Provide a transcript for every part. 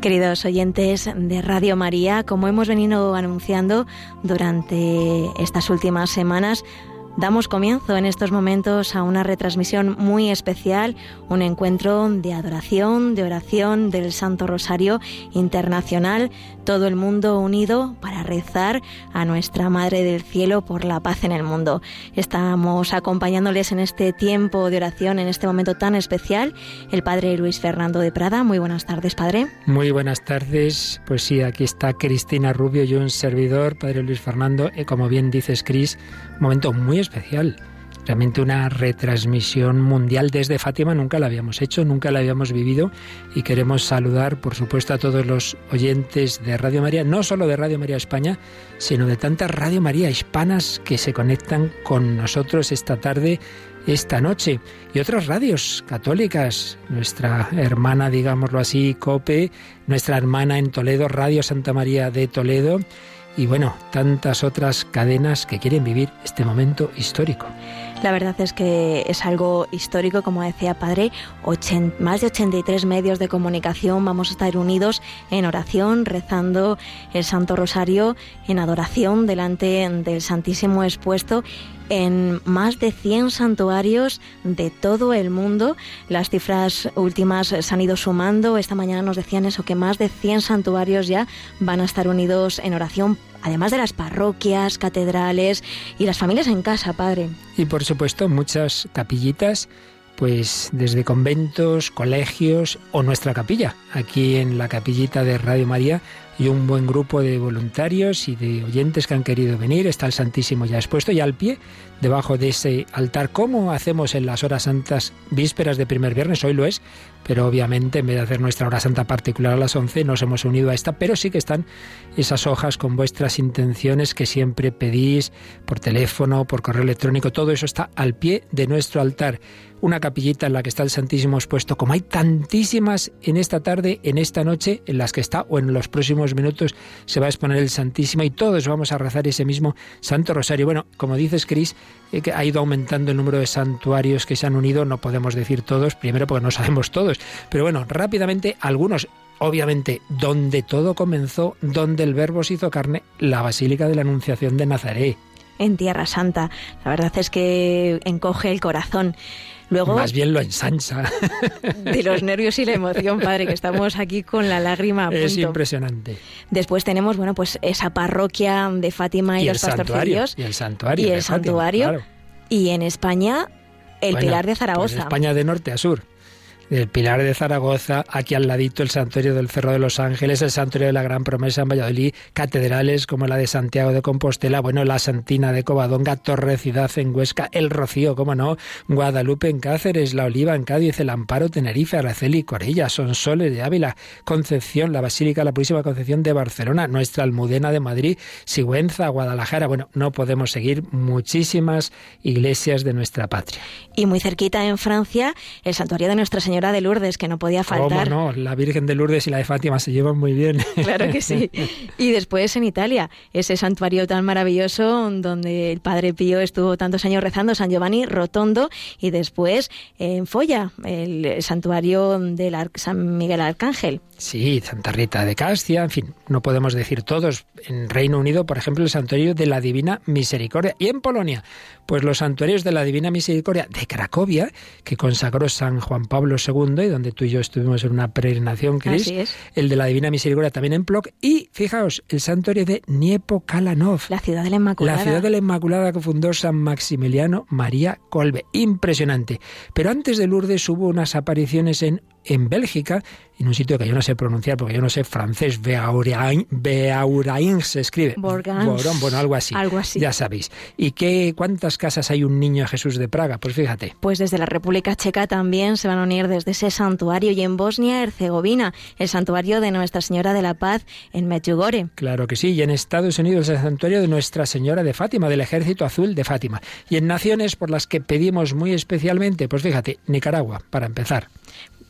Queridos oyentes de Radio María, como hemos venido anunciando durante estas últimas semanas, Damos comienzo en estos momentos a una retransmisión muy especial, un encuentro de adoración, de oración del Santo Rosario Internacional, todo el mundo unido para rezar a nuestra Madre del Cielo por la paz en el mundo. Estamos acompañándoles en este tiempo de oración, en este momento tan especial, el Padre Luis Fernando de Prada. Muy buenas tardes, Padre. Muy buenas tardes. Pues sí, aquí está Cristina Rubio y un servidor, Padre Luis Fernando. Y como bien dices, Cris, momento muy especial. Realmente una retransmisión mundial desde Fátima nunca la habíamos hecho, nunca la habíamos vivido y queremos saludar, por supuesto, a todos los oyentes de Radio María, no solo de Radio María España, sino de tantas Radio María hispanas que se conectan con nosotros esta tarde, esta noche, y otras radios católicas, nuestra hermana, digámoslo así, COPE, nuestra hermana en Toledo, Radio Santa María de Toledo, y bueno, tantas otras cadenas que quieren vivir este momento histórico. La verdad es que es algo histórico, como decía Padre, más de 83 medios de comunicación vamos a estar unidos en oración, rezando el Santo Rosario, en adoración delante del Santísimo expuesto en más de 100 santuarios de todo el mundo. Las cifras últimas se han ido sumando. Esta mañana nos decían eso, que más de 100 santuarios ya van a estar unidos en oración además de las parroquias, catedrales y las familias en casa, padre. Y por supuesto muchas capillitas, pues desde conventos, colegios o nuestra capilla. Aquí en la capillita de Radio María y un buen grupo de voluntarios y de oyentes que han querido venir. Está el Santísimo ya expuesto y al pie, debajo de ese altar, como hacemos en las horas santas vísperas de primer viernes, hoy lo es, pero obviamente en vez de hacer nuestra hora santa particular a las 11 nos hemos unido a esta, pero sí que están esas hojas con vuestras intenciones que siempre pedís por teléfono, por correo electrónico, todo eso está al pie de nuestro altar. Una capillita en la que está el Santísimo expuesto, como hay tantísimas en esta tarde, en esta noche, en las que está, o en los próximos minutos se va a exponer el Santísimo y todos vamos a rezar ese mismo Santo Rosario. Bueno, como dices, Cris, eh, que ha ido aumentando el número de santuarios que se han unido, no podemos decir todos, primero porque no sabemos todos, pero bueno, rápidamente algunos obviamente, donde todo comenzó, donde el Verbo se hizo carne, la Basílica de la Anunciación de Nazaret. En Tierra Santa. La verdad es que encoge el corazón. Luego, Más bien lo ensancha. De los nervios y la emoción, padre, que estamos aquí con la lágrima a punto. Es impresionante. Después tenemos, bueno, pues esa parroquia de Fátima y, los pastorcillos. Y el santuario. Y el santuario. Y en España, el Pilar de pues Zaragoza. en España de norte a sur el Pilar de Zaragoza, aquí al ladito el Santuario del Cerro de los Ángeles, el Santuario de la Gran Promesa en Valladolid, catedrales como la de Santiago de Compostela, bueno, la Santina de Covadonga, Torre Ciudad en Huesca, el Rocío, cómo no, Guadalupe en Cáceres, la Oliva en Cádiz, el Amparo, Tenerife, Araceli, Corella, Sonsoles de Ávila, Concepción, la Basílica, la Purísima Concepción de Barcelona, nuestra Almudena de Madrid, Sigüenza, Guadalajara, bueno, no podemos seguir muchísimas iglesias de nuestra patria. Y muy cerquita en Francia, el Santuario de Nuestra Señora de Lourdes, que no podía faltar. ¿Cómo no? La Virgen de Lourdes y la de Fátima se llevan muy bien. Claro que sí. Y después en Italia, ese santuario tan maravilloso donde el Padre Pío estuvo tantos años rezando, San Giovanni Rotondo, y después en Folla, el santuario del San Miguel Arcángel. Sí, Santa Rita de Castia, en fin, no podemos decir todos. En Reino Unido, por ejemplo, el santuario de la Divina Misericordia. Y en Polonia, pues los santuarios de la Divina Misericordia de Cracovia, que consagró San Juan Pablo II y donde tú y yo estuvimos en una peregrinación, Cris. El de la Divina Misericordia también en Plock. Y fijaos, el santuario de Niepo Kalanov. La ciudad de la Inmaculada. La ciudad de la Inmaculada que fundó San Maximiliano María Colbe. Impresionante. Pero antes de Lourdes hubo unas apariciones en en Bélgica, en un sitio que yo no sé pronunciar porque yo no sé francés, Beaurain, se escribe. Borgans. bueno, algo así. Algo así. Ya sabéis. ¿Y qué, cuántas casas hay un niño Jesús de Praga? Pues fíjate. Pues desde la República Checa también se van a unir desde ese santuario y en Bosnia-Herzegovina, el santuario de Nuestra Señora de la Paz en Medjugorje. Claro que sí, y en Estados Unidos el santuario de Nuestra Señora de Fátima, del Ejército Azul de Fátima. Y en naciones por las que pedimos muy especialmente, pues fíjate, Nicaragua, para empezar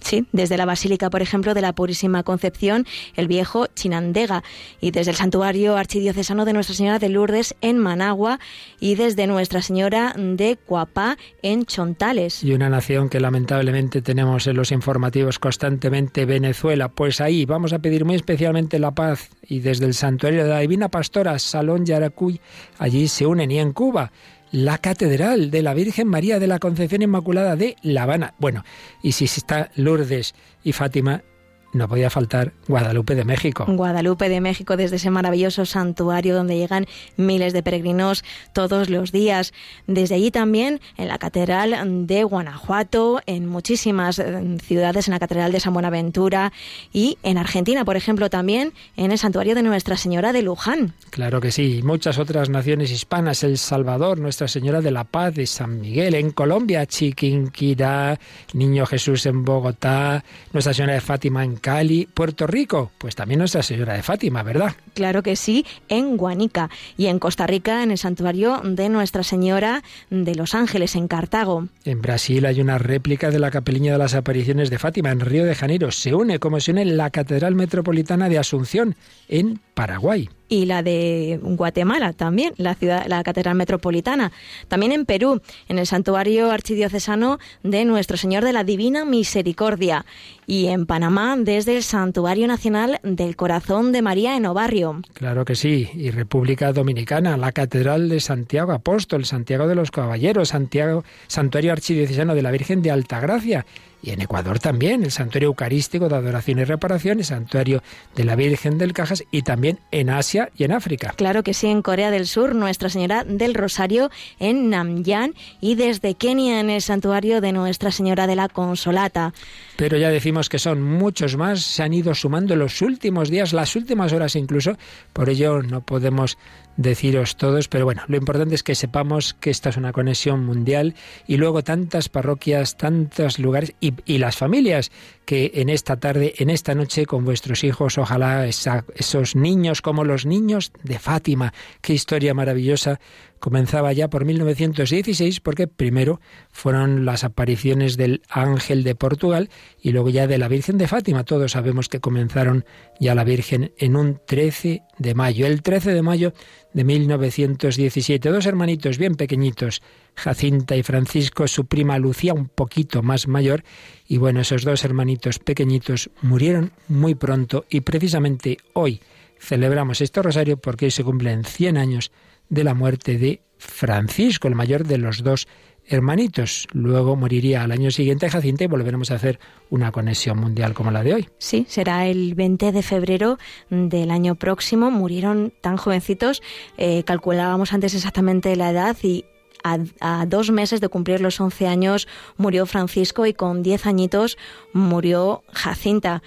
Sí, desde la Basílica, por ejemplo, de la Purísima Concepción, el viejo Chinandega, y desde el Santuario Archidiocesano de Nuestra Señora de Lourdes en Managua, y desde Nuestra Señora de Cuapá en Chontales. Y una nación que lamentablemente tenemos en los informativos constantemente, Venezuela. Pues ahí vamos a pedir muy especialmente la paz, y desde el Santuario de la Divina Pastora, Salón Yaracuy, allí se unen, y en Cuba la Catedral de la Virgen María de la Concepción Inmaculada de La Habana. Bueno, y si está Lourdes y Fátima, no podía faltar Guadalupe de México. Guadalupe de México, desde ese maravilloso santuario donde llegan miles de peregrinos todos los días. Desde allí también en la Catedral de Guanajuato, en muchísimas eh, ciudades, en la Catedral de San Buenaventura y en Argentina, por ejemplo, también en el santuario de Nuestra Señora de Luján. Claro que sí. Muchas otras naciones hispanas, El Salvador, Nuestra Señora de la Paz de San Miguel, en Colombia, Chiquinquirá, Niño Jesús en Bogotá, Nuestra Señora de Fátima en Cali, Puerto Rico, pues también Nuestra Señora de Fátima, ¿verdad? Claro que sí, en Guanica y en Costa Rica, en el santuario de Nuestra Señora de Los Ángeles, en Cartago. En Brasil hay una réplica de la Capeliña de las Apariciones de Fátima, en Río de Janeiro. Se une, como se une, la Catedral Metropolitana de Asunción, en Paraguay y la de Guatemala también, la ciudad, la catedral metropolitana. También en Perú, en el santuario archidiocesano de Nuestro Señor de la Divina Misericordia. Y en Panamá, desde el Santuario Nacional del Corazón de María en Obarrio. Claro que sí. Y República Dominicana, la Catedral de Santiago Apóstol, Santiago de los Caballeros, Santiago, Santuario Archidiocesano de la Virgen de Altagracia y en Ecuador también, el Santuario Eucarístico de Adoración y Reparación, el Santuario de la Virgen del Cajas y también en Asia y en África. Claro que sí, en Corea del Sur, Nuestra Señora del Rosario en Namyan y desde Kenia en el Santuario de Nuestra Señora de la Consolata. Pero ya decimos que son muchos más, se han ido sumando los últimos días, las últimas horas incluso, por ello no podemos deciros todos, pero bueno, lo importante es que sepamos que esta es una conexión mundial y luego tantas parroquias, tantos lugares y, las familias que en esta tarde, en esta noche con vuestros hijos, ojalá esos niños como los niños de Fátima, qué historia maravillosa comenzaba ya por 1916 porque primero fueron las apariciones del ángel de Portugal y luego ya de la Virgen de Fátima. Todos sabemos que comenzaron ya la Virgen en un 13 de mayo. El 13 de mayo de 1917, dos hermanitos bien pequeñitos, Jacinta y Francisco, su prima Lucía un poquito más mayor, y bueno, esos dos hermanitos pequeñitos murieron muy pronto y precisamente hoy celebramos este rosario porque hoy se cumplen 100 años de la muerte de Francisco, el mayor de los dos hermanitos. Luego moriría al año siguiente Jacinta y volveremos a hacer una conexión mundial como la de hoy. Sí, será el 20 de febrero del año próximo. Murieron tan jovencitos, eh, calculábamos antes exactamente la edad y a, dos meses de cumplir los 11 años murió Francisco y con 10 añitos murió Jacinta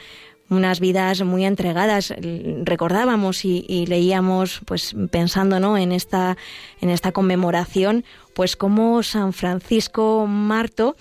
unas vidas muy entregadas. Recordábamos y, leíamos, pues pensando ¿no? en, esta, en esta conmemoración, pues cómo San Francisco Marto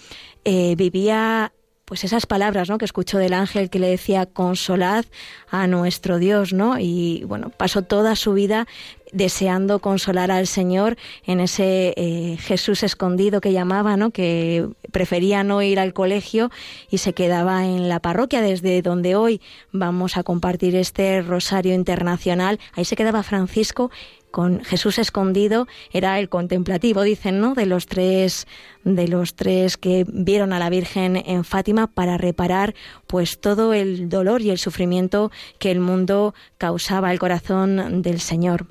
eh, vivía pues esas palabras ¿no? que escuchó del ángel que le decía consolad a nuestro Dios, ¿no? Y bueno, pasó toda su vida deseando consolar al Señor en ese eh, Jesús escondido que llamaba, ¿no? que prefería no ir al colegio y se quedaba en la parroquia desde donde hoy vamos a compartir este rosario internacional. Ahí se quedaba Francisco con Jesús escondido, era el contemplativo, dicen, ¿no? De los tres de los tres que vieron a la Virgen en Fátima para reparar pues todo el dolor y el sufrimiento que el mundo causaba al corazón del Señor.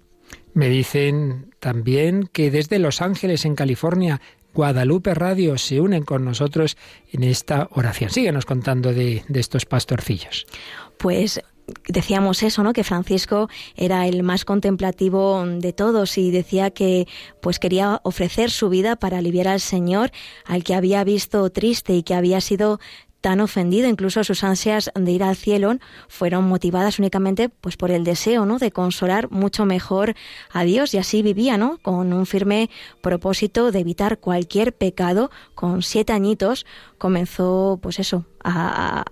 Me dicen también que desde Los Ángeles, en California, Guadalupe Radio se unen con nosotros en esta oración. Síguenos contando de, de estos pastorcillos. Pues decíamos eso, ¿no? Que Francisco era el más contemplativo de todos y decía que pues quería ofrecer su vida para aliviar al Señor, al que había visto triste y que había sido tan ofendido, incluso sus ansias de ir al cielo fueron motivadas únicamente pues por el deseo, ¿no? de consolar mucho mejor a Dios y así vivía, ¿no? con un firme propósito de evitar cualquier pecado. Con siete añitos comenzó pues eso, a,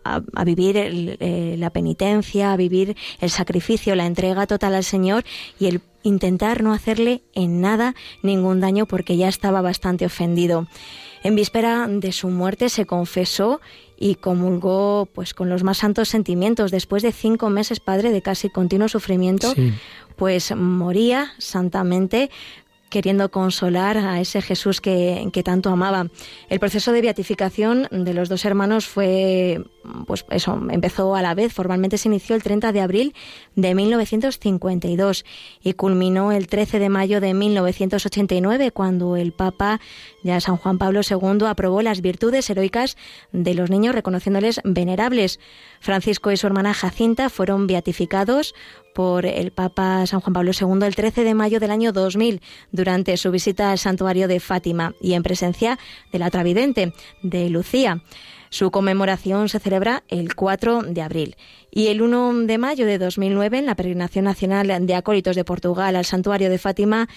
vivir eh, la penitencia, a vivir el sacrificio, la entrega total al Señor y el intentar no hacerle en nada ningún daño porque ya estaba bastante ofendido. En víspera de su muerte se confesó y comulgó pues con los más santos sentimientos. Después de cinco meses, padre, de casi continuo sufrimiento, pues moría santamente queriendo consolar a ese Jesús que, que, tanto amaba. El proceso de beatificación de los dos hermanos fue, pues eso, empezó a la vez, formalmente se inició el 30 de abril de 1952 y culminó el 13 de mayo de 1989 cuando el Papa, ya San Juan Pablo II, aprobó las virtudes heroicas de los niños reconociéndoles venerables. Francisco y su hermana Jacinta fueron beatificados por el Papa San Juan Pablo II el 13 de mayo del año 2000 durante su visita al santuario de Fátima y en presencia de la Travidente de Lucía. Su conmemoración se celebra el 4 de abril. Y el 1 de mayo de 2009, en la peregrinación nacional de acólitos de Portugal al santuario de Fátima,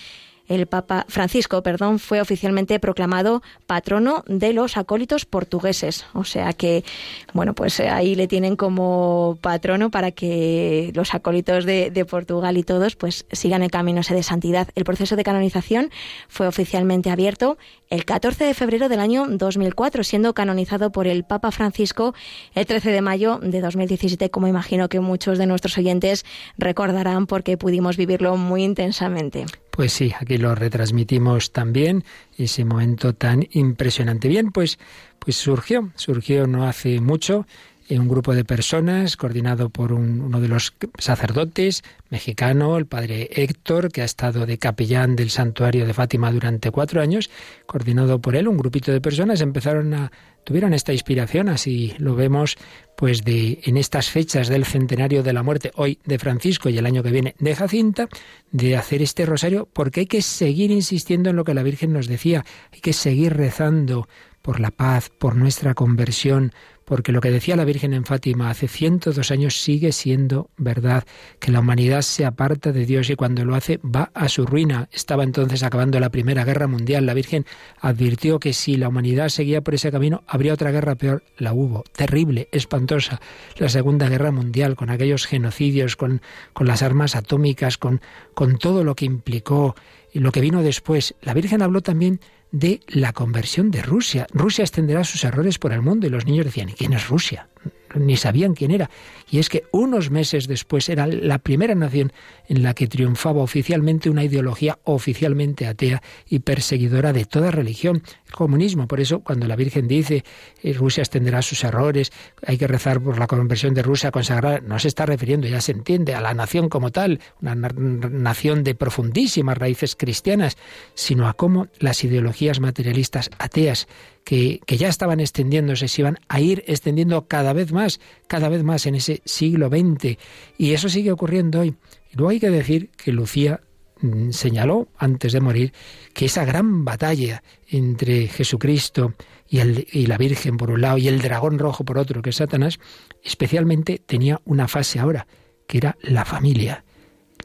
el Papa Francisco, perdón, fue oficialmente proclamado patrono de los acólitos portugueses. O sea que, bueno, pues eh, ahí le tienen como patrono para que los acólitos de, de Portugal y todos pues sigan el camino de santidad. El proceso de canonización fue oficialmente abierto el 14 de febrero del año 2004, siendo canonizado por el Papa Francisco el 13 de mayo de 2017, como imagino que muchos de nuestros oyentes recordarán porque pudimos vivirlo muy intensamente. Pues sí, aquí lo retransmitimos también, ese momento tan impresionante. Bien, pues, pues surgió, surgió no hace mucho un grupo de personas coordinado por uno de los sacerdotes mexicano, el padre Héctor, que ha estado de capellán del santuario de Fátima durante cuatro años, coordinado por él, un grupito de personas empezaron a tuvieron esta inspiración, así lo vemos, pues de en estas fechas del centenario de la muerte hoy de Francisco y el año que viene de Jacinta, de hacer este rosario, porque hay que seguir insistiendo en lo que la Virgen nos decía, hay que seguir rezando por la paz, por nuestra conversión, porque lo que decía la Virgen en Fátima hace 102 años sigue siendo verdad, que la humanidad se aparta de Dios y cuando lo hace va a su ruina. Estaba entonces acabando la Primera Guerra Mundial. La Virgen advirtió que si la humanidad seguía por ese camino, habría otra guerra peor. La hubo, terrible, espantosa. La Segunda Guerra Mundial, con aquellos genocidios, con, con las armas atómicas, con, con todo lo que implicó y lo que vino después. La Virgen habló también de la conversión de Rusia. Rusia extenderá sus errores por el mundo y los niños decían, ¿y quién es Rusia? Ni sabían quién era. Y es que unos meses después era la primera nación en la que triunfaba oficialmente una ideología oficialmente atea y perseguidora de toda religión, el comunismo. Por eso, cuando la Virgen dice eh, Rusia extenderá sus errores, hay que rezar por la conversión de Rusia consagrada, no se está refiriendo, ya se entiende, a la nación como tal, una nación de profundísimas raíces cristianas, sino a cómo las ideologías materialistas ateas que, ya estaban extendiéndose, se iban a ir extendiendo cada vez más, cada vez más en ese siglo XX. Y eso sigue ocurriendo hoy. Y luego hay que decir que Lucía mm, señaló antes de morir que esa gran batalla entre Jesucristo y, y, la Virgen por un lado y el dragón rojo por otro, que es Satanás, especialmente tenía una fase ahora, que era la familia.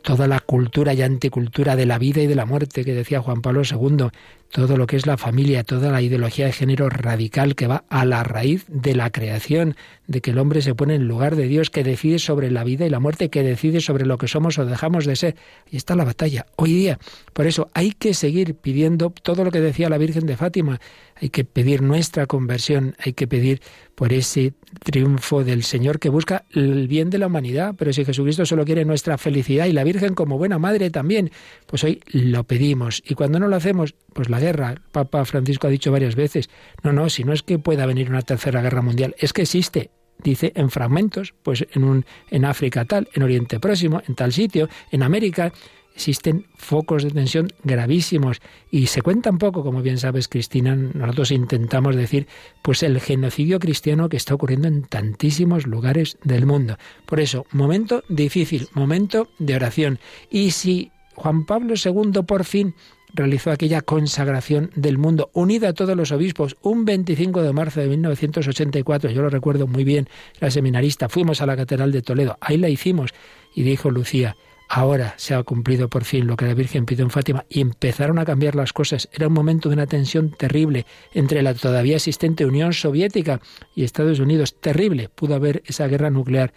Toda la cultura y anticultura de la vida y de la muerte que decía Juan Pablo II, todo lo que es la familia, toda la ideología de género radical que va a la raíz de la creación, de que el hombre se pone en lugar de Dios, que decide sobre la vida y la muerte, que decide sobre lo que somos o dejamos de ser. Y está la batalla hoy día. Por eso hay que seguir pidiendo todo lo que decía la Virgen de Fátima. Hay que pedir nuestra conversión, hay que pedir por ese triunfo del Señor que busca el bien de la humanidad. Pero si Jesucristo solo quiere nuestra felicidad y la Virgen como buena madre también, pues hoy lo pedimos. Y cuando no lo hacemos, pues la guerra. El Papa Francisco ha dicho varias veces, no, no, si no es que pueda venir una tercera guerra mundial, es que existe. Dice en fragmentos, pues en un en África tal, en Oriente Próximo, en tal sitio, en América existen focos de tensión gravísimos y se cuenta un poco, como bien sabes Cristina, nosotros intentamos decir pues el genocidio cristiano que está ocurriendo en tantísimos lugares del mundo. Por eso, momento difícil, momento de oración. Y si Juan Pablo II por fin realizó aquella consagración del mundo, unida a todos los obispos, un 25 de marzo de 1984, yo lo recuerdo muy bien, era seminarista, fuimos a la Catedral de Toledo, ahí la hicimos, y dijo Lucía, ahora se ha cumplido por fin lo que la Virgen pidió en Fátima, y empezaron a cambiar las cosas. Era un momento de una tensión terrible entre la todavía existente Unión Soviética y Estados Unidos, terrible, pudo haber esa guerra nuclear.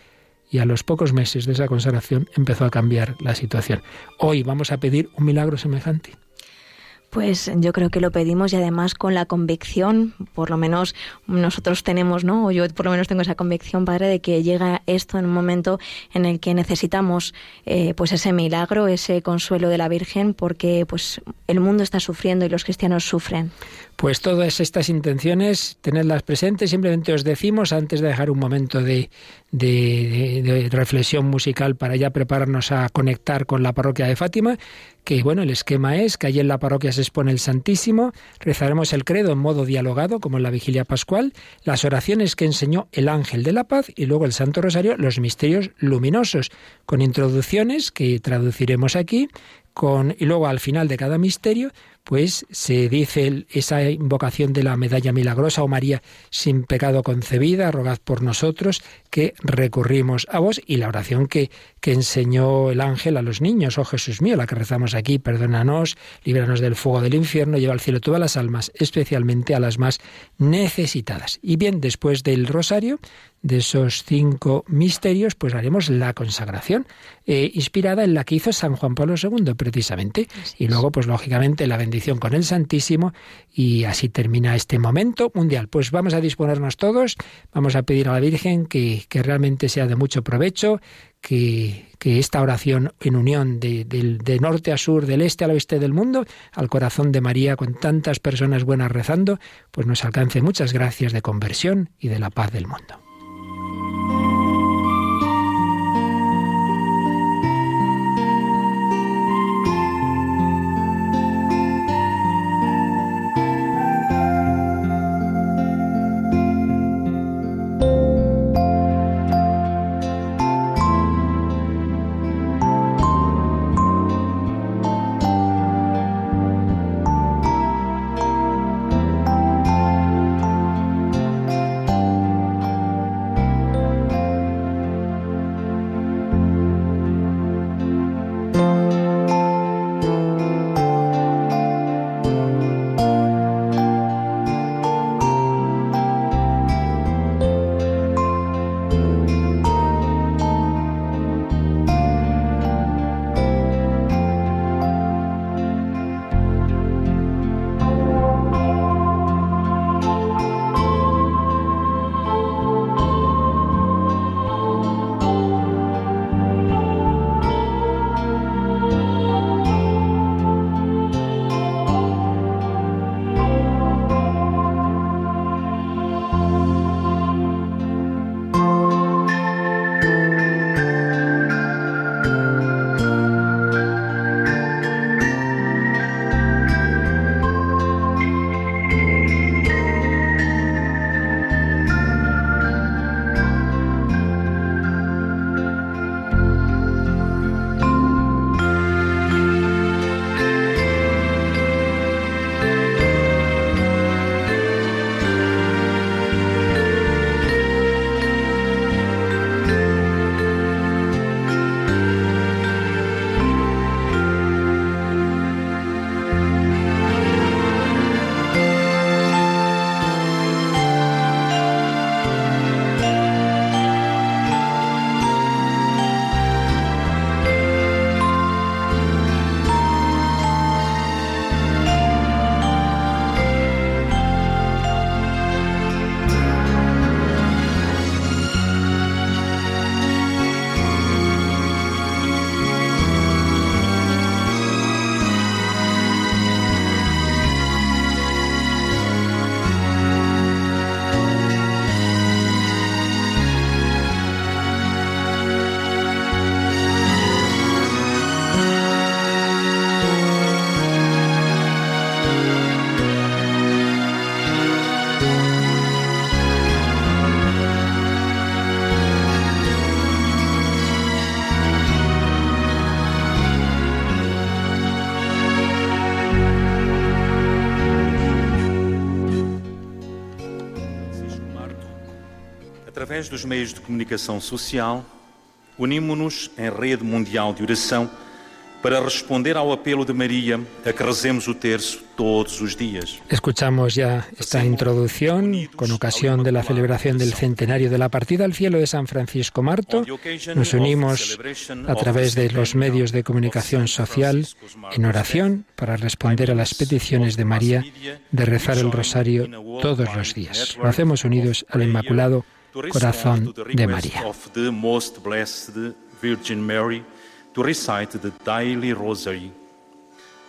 Y a los pocos meses de esa consagración empezó a cambiar la situación. Hoy vamos a pedir un milagro semejante. Pues yo creo que lo pedimos y además con la convicción, por lo menos nosotros tenemos, ¿no? O yo por lo menos tengo esa convicción, Padre, de que llega esto en un momento en el que necesitamos eh, pues ese milagro, ese consuelo de la Virgen, porque pues el mundo está sufriendo y los cristianos sufren. Pues todas estas intenciones, tenerlas presentes, simplemente os decimos, antes de dejar un momento de, de, reflexión musical para ya prepararnos a conectar con la parroquia de Fátima, que bueno, el esquema es que allí en la parroquia se expone el Santísimo, rezaremos el credo en modo dialogado, como en la vigilia pascual, las oraciones que enseñó el ángel de la paz y luego el Santo Rosario, los misterios luminosos, con introducciones que traduciremos aquí, con, y luego al final de cada misterio pues se dice esa invocación de la medalla milagrosa o María sin pecado concebida, rogad por nosotros que recurrimos a vos y la oración que, que enseñó el ángel a los niños, oh Jesús mío, la que rezamos aquí, perdónanos, líbranos del fuego del infierno, lleva al cielo todas las almas, especialmente a las más necesitadas. Y bien, después del rosario, de esos cinco misterios, pues haremos la consagración, eh, inspirada en la que hizo San Juan Pablo II, precisamente. Y luego, pues lógicamente, la bendición con el Santísimo, y así termina este momento mundial. Pues vamos a disponernos todos, vamos a pedir a la Virgen que, que realmente sea de mucho provecho, que, que, esta oración en unión de, de, norte a sur, del este al oeste del mundo, al corazón de María, con tantas personas buenas rezando, pues nos alcance muchas gracias de conversión y de la paz del mundo. Através dos meios de comunicação social, unimos-nos em rede mundial de oração para responder ao apelo de Maria a que rezemos o terço todos os días. Escuchamos ya esta introducción con ocasión de la celebración del centenario de la partida al cielo de San Francisco Marto. Nos unimos a través de los medios de comunicación social en oración para responder a las peticiones de María de rezar el rosario todos los días. Lo hacemos unidos al Inmaculado Corazón de María. to recite the daily rosary.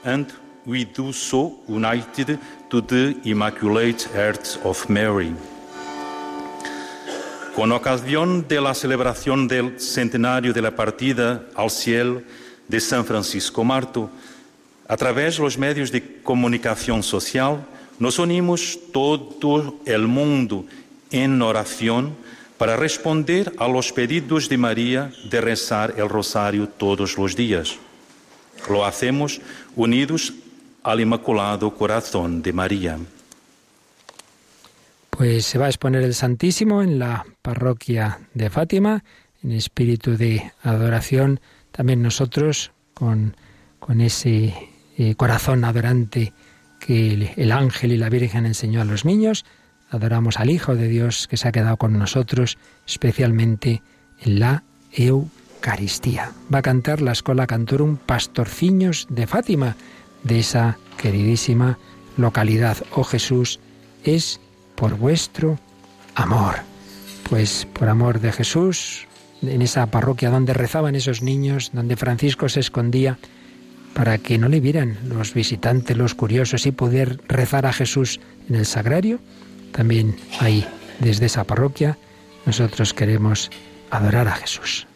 And we do so united to the Immaculate Heart of Mary. Con ocasión de la celebración del centenario de la partida al cielo de San Francisco Marto, a través de los medios de comunicación social, nos unimos todo el mundo en oración para responder a los pedidos de María de rezar el rosario todos los días. Lo hacemos unidos al Inmaculado Corazón de María. Pues se va a exponer el Santísimo en la parroquia de Fátima, en espíritu de adoración, también nosotros con, con ese eh, corazón adorante que el ángel y la Virgen enseñó a los niños, adoramos al Hijo de Dios que se ha quedado con nosotros, especialmente en la Eucaristía. Va a cantar la Escola Cantorum Pastorciños de Fátima, de esa queridísima localidad. Oh Jesús, es por vuestro amor. Pues por amor de Jesús, en esa parroquia donde rezaban esos niños, donde Francisco se escondía, para que no le vieran los visitantes, los curiosos, y poder rezar a Jesús en el sagrario, también ahí, desde esa parroquia, nosotros queremos adorar a Jesús.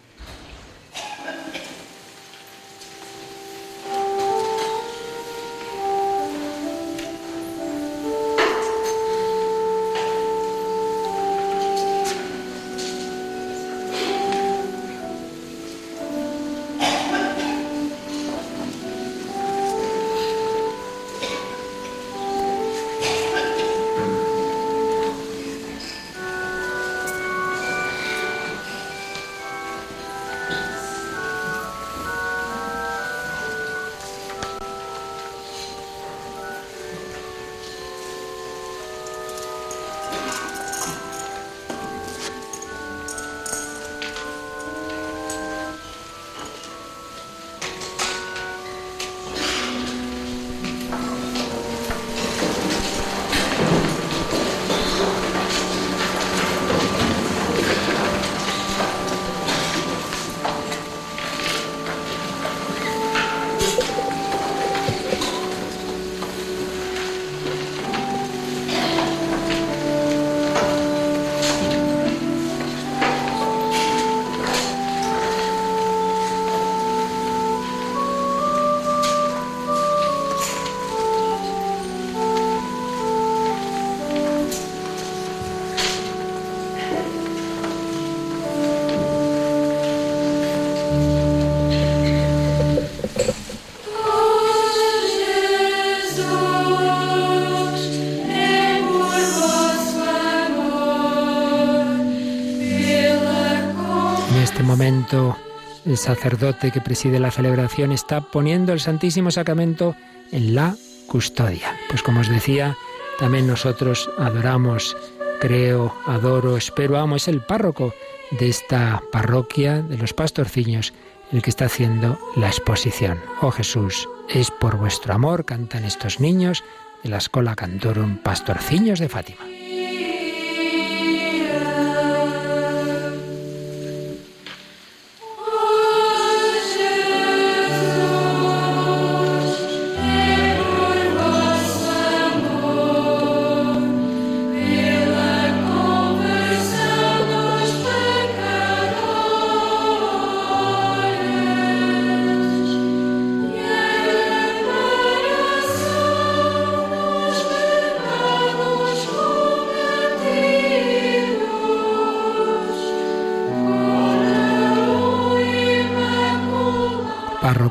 El sacerdote que preside la celebración está poniendo el Santísimo Sacramento en la custodia. Pues como os decía, también nosotros adoramos, creo, adoro, espero, amo. Es el párroco de esta parroquia de los pastorciños el que está haciendo la exposición. Oh Jesús, es por vuestro amor, cantan estos niños de la Escola Cantorum Pastorciños de Fátima.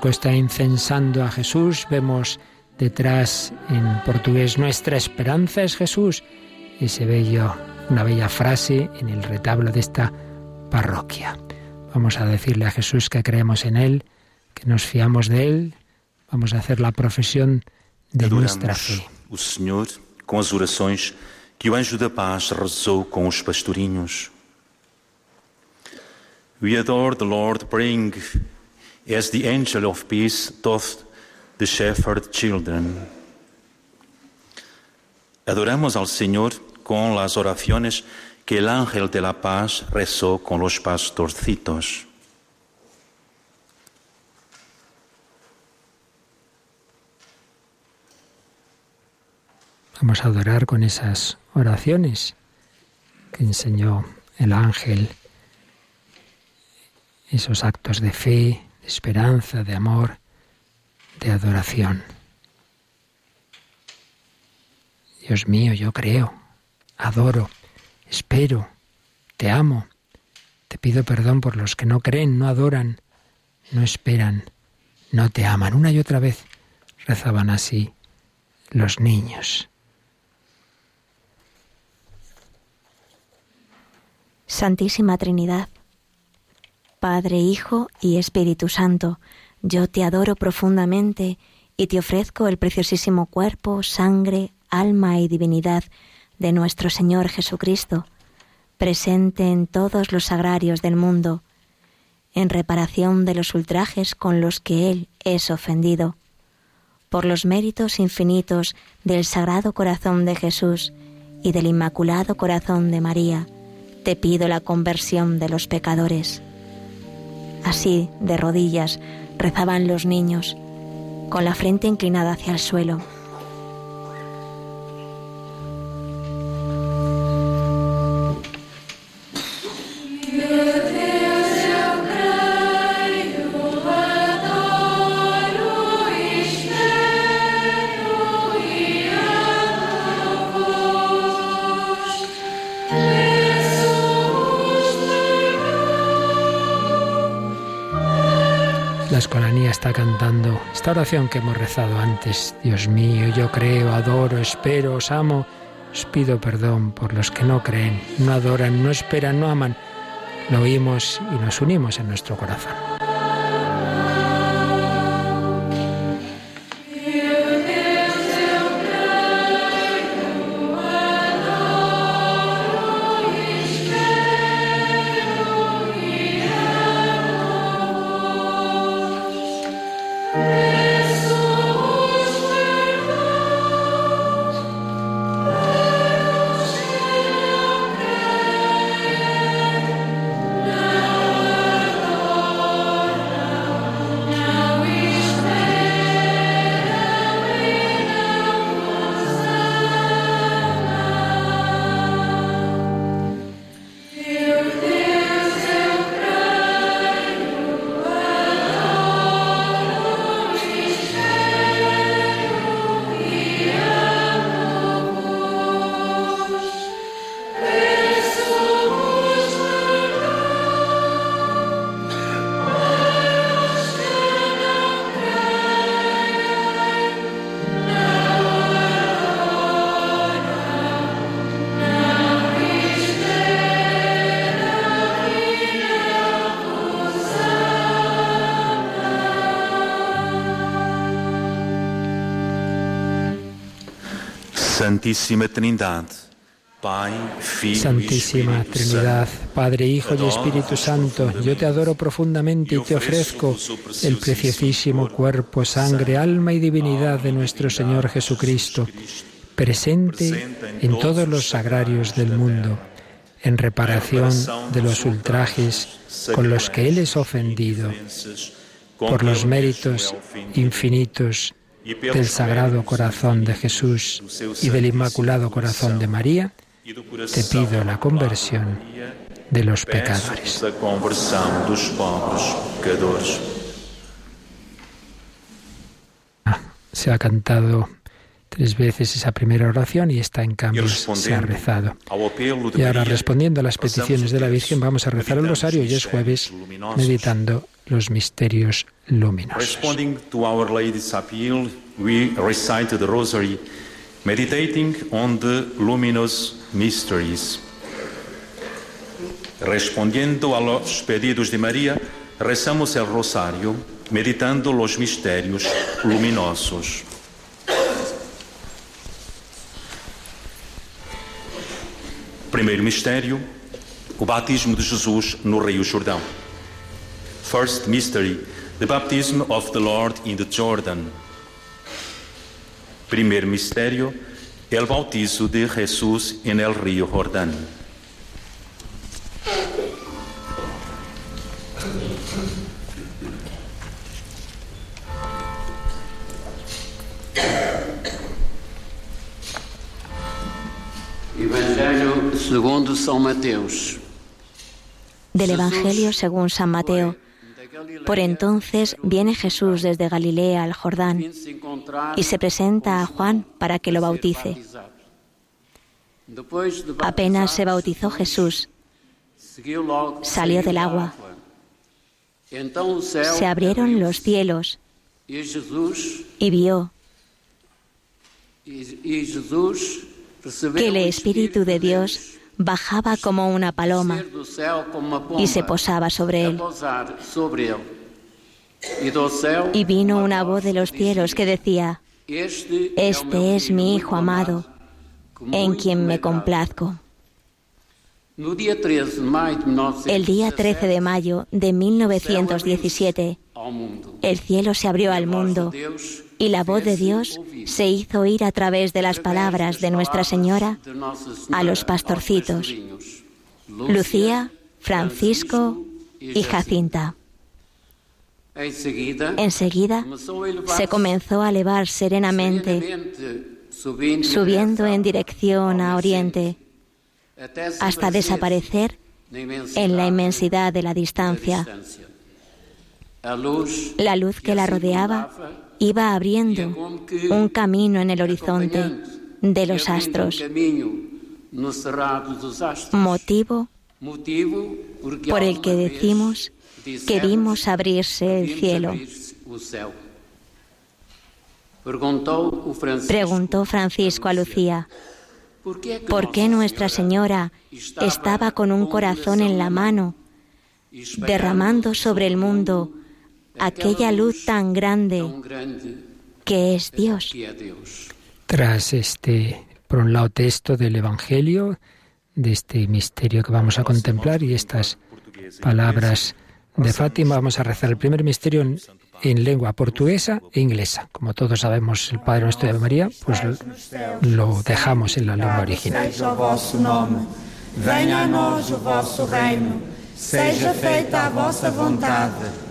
Está incensando a Jesús. Vemos detrás en portugués Nuestra esperanza es Jesús. Ese bello, una bella frase en el retablo de esta parroquia. Vamos a decirle a Jesús que creemos en Él, que nos fiamos de Él, vamos a hacer la profesión de nuestra fe. o Senhor com as orações que o anjo da paz rezou com os pastorinhos. We adore the Lord, praying as the angel of peace doth the shepherd children. Adoramos al Señor con las oraciones que el ángel de la paz rezó con los pastorcitos. Vamos a adorar con esas oraciones que enseñó el ángel, esos actos de fe, de esperanza, de amor, de adoración. Dios mío, yo creo, adoro, espero, te amo, te pido perdón por los que no creen, no adoran, no esperan, no te aman. Una y otra vez rezaban así los niños. Santísima Trinidad, Padre, Hijo y Espíritu Santo, yo te adoro profundamente y te ofrezco el preciosísimo cuerpo, sangre, alma y divinidad de nuestro Señor Jesucristo, presente en todos los sagrarios del mundo, en reparación de los ultrajes con los que Él es ofendido, por los méritos infinitos del Sagrado Corazón de Jesús y del Inmaculado Corazón de María, te pido la conversión de los pecadores. Así, de rodillas, rezaban los niños, con la frente inclinada hacia el suelo. Está cantando esta oración que hemos rezado antes. Dios mío, yo creo, adoro, espero, os amo. Os pido perdón por los que no creen, no adoran, no esperan, no aman. Lo oímos y nos unimos en nuestro corazón. Santísima e Trinidad, Santo, Padre, Hijo y Espíritu Santo, yo te adoro profundamente y te ofrezco el preciosísimo cuerpo, sangre, alma y divinidad de nuestro Señor Jesucristo, presente en todos los sagrarios del mundo, en reparación de los ultrajes con los que Él es ofendido, por los méritos infinitos del Sagrado Corazón de Jesús y del Inmaculado Corazón de María, te pido la conversión de los pecadores. Peço-vos a conversão dos pobres pecadores. Se ha cantado tres veces esa primera oración y esta en cambio se ha rezado. Y ahora respondiendo a las peticiones de la Virgen vamos a rezar el rosario y es jueves meditando los misterios luminosos. Responding to Our Lady's appeal, we recite the Rosary, meditating on the luminous mysteries. Respondiendo a los pedidos de María, rezamos el rosario, meditando los misterios luminosos. Primeiro mistério, o batismo de Jesus no Rio Jordão. First mystery, the baptism of the Lord in the Jordan. Primeiro mistério, el bautizo de Jesús en el río Jordán. Evangelho segundo São Mateus. Del Evangelio según San Mateo. Por entonces viene Jesús desde Galilea al Jordán y se presenta a Juan para que lo bautice. Apenas se bautizó Jesús, salió del agua. Se abrieron los cielos y vio que el Espíritu de Dios bajaba como una paloma y se posaba sobre él. Y vino una voz de los cielos que decía, Este es mi Hijo amado, en quien me complazco. El día 13 de mayo de 1917, el cielo se abrió al mundo y la voz de Dios se hizo oír a través de las palabras de Nuestra Señora a los pastorcitos, Lucía, Francisco y Jacinta. Enseguida se comenzó a elevar serenamente, subiendo en dirección a Oriente, hasta desaparecer en la inmensidad de la distancia. La luz que la rodeaba iba abriendo un camino en el horizonte de los astros, motivo por el que decimos que vimos abrirse el cielo. Preguntó Francisco a Lucía, ¿por qué Nuestra Señora estaba con un corazón en la mano, derramando sobre el mundo aquella luz tan grande que es Dios? Tras este, por un lado, texto del Evangelio, de este misterio que vamos a contemplar y estas palabras de Fátima, vamos a rezar el primer misterio en, en lengua portuguesa e inglesa. Como todos sabemos, el Padre Nuestro de María, pues lo dejamos en la lengua original. Venha a nós o vosso reino, seja feita a vossa vontade,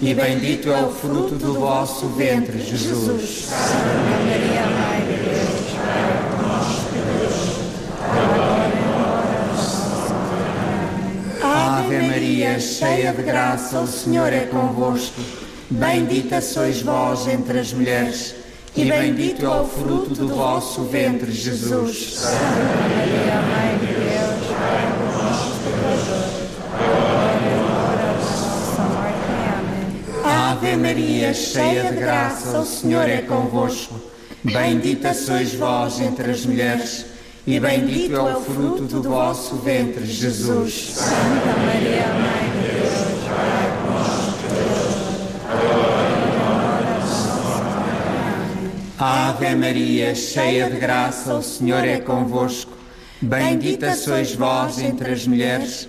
e bendito é o fruto do vosso ventre, Jesus. Santa Maria, Mãe de Deus, Ave Maria, cheia de graça, o Senhor é convosco. Bendita sois vós entre as mulheres, e bendito é o fruto do vosso ventre, Jesus. Santa Maria, Mãe Ave Maria, cheia de graça, o Senhor é convosco. Bendita sois vós entre as mulheres, e bendito é o fruto do vosso ventre, Jesus. Santa Maria, Mãe de Deus, Ave Maria, cheia de graça, o Senhor é convosco. Bendita sois vós entre as mulheres,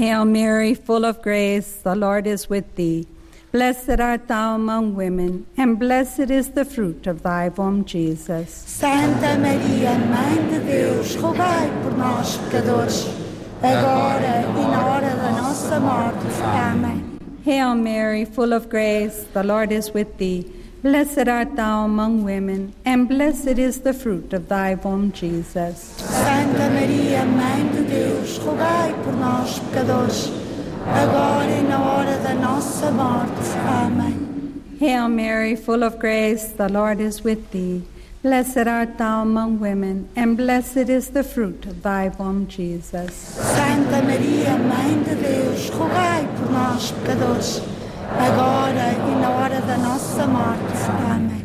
Hail Mary, full of grace, the Lord is with thee. Blessed art thou among women, and blessed is the fruit of thy womb, Jesus. Santa Maria, Mãe de Deus, rogai por nós, pecadores, agora e na hora da nossa morte. Amém. Hail Mary, full of grace, the Lord is with thee. Blessed art thou among women, and blessed is the fruit of thy womb, Jesus. Santa Maria, Mãe de Deus, rogai por nós, pecadores, agora e na hora da nossa morte. Amém. Hail Mary, full of grace, the Lord is with thee. Blessed art thou among women, and blessed is the fruit of thy womb, Jesus. Santa Maria, Mãe de Deus, rogai por nós, pecadores, agora e na hora da nossa morte. Amém.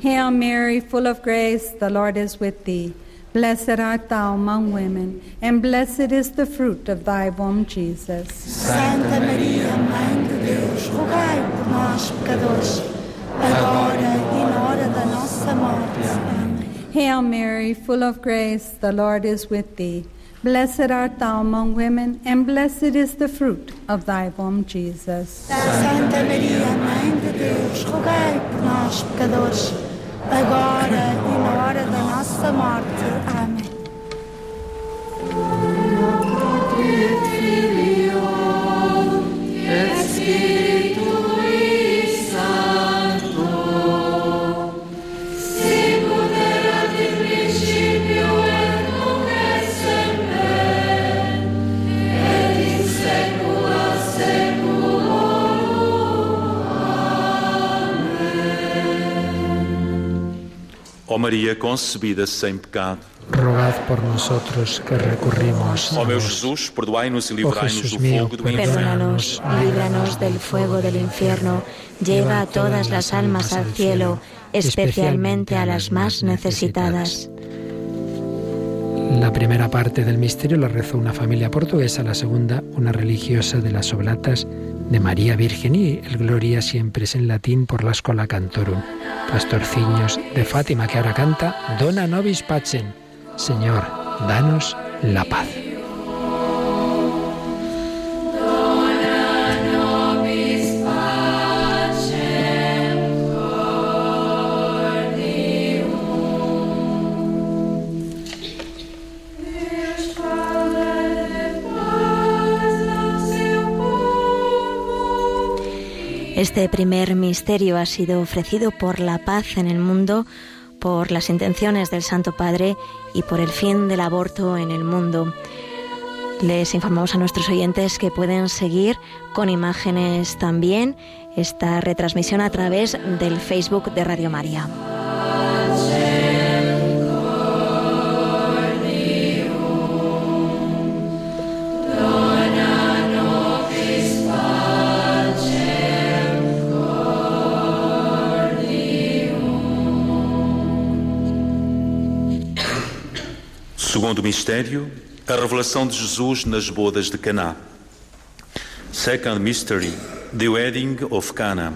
Hail Mary, full of grace, the Lord is with thee. Blessed art thou among women, and blessed is the fruit of thy womb, Jesus. Santa Maria, Mãe de Deus, rogai por nós, pecadores, agora e na hora da nossa morte. Amém. Hail Mary, full of grace, the Lord is with thee. Blessed art thou among women, and blessed is the fruit of thy womb, Jesus. Santa Maria, Mãe de Deus, rogai por nós, pecadores, agora e na hora da nossa morte. Amém. Ó Maria concebida sem pecado, Rogad por nosotros que recurrimos a ó meu. Jesus, perdoai-nos e Oh livrai-nos Jesús do mío, fogo do inferno. Perdónanos líbranos del fuego del infierno. Lleva a todas las almas al cielo, especialmente a las más necesitadas. La primera parte del misterio la rezó una familia portuguesa, la segunda una religiosa de las Oblatas de María Virgen y el Gloria siempre es en latín por la Escola Cantorum. Pastorciños de Fátima que ahora canta Dona nobis pacem. Señor, danos la paz. Este primer misterio ha sido ofrecido por la paz en el mundo, por las intenciones del Santo Padre y por el fin del aborto en el mundo. Les informamos a nuestros oyentes que pueden seguir con imágenes también esta retransmisión a través del Facebook de Radio María. Segundo mistério, a revelação de Jesus nas bodas de Caná. Second mystery, the wedding of Cana.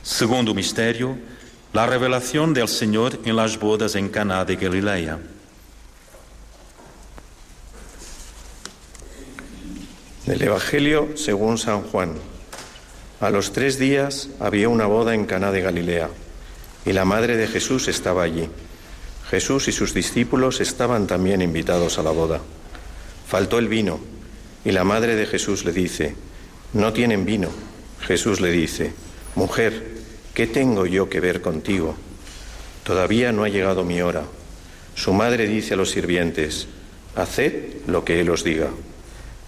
Segundo mistério, la revelación del Señor en las bodas en Caná de Galilea. Del Evangelio según San Juan. A los tres días había una boda en Caná de Galilea, y la madre de Jesús estaba allí. Jesús y sus discípulos estaban también invitados a la boda. Faltó el vino, y la madre de Jesús le dice, No tienen vino. Jesús le dice, Mujer, ¿qué tengo yo que ver contigo? Todavía no ha llegado mi hora. Su madre dice a los sirvientes, Haced lo que Él os diga.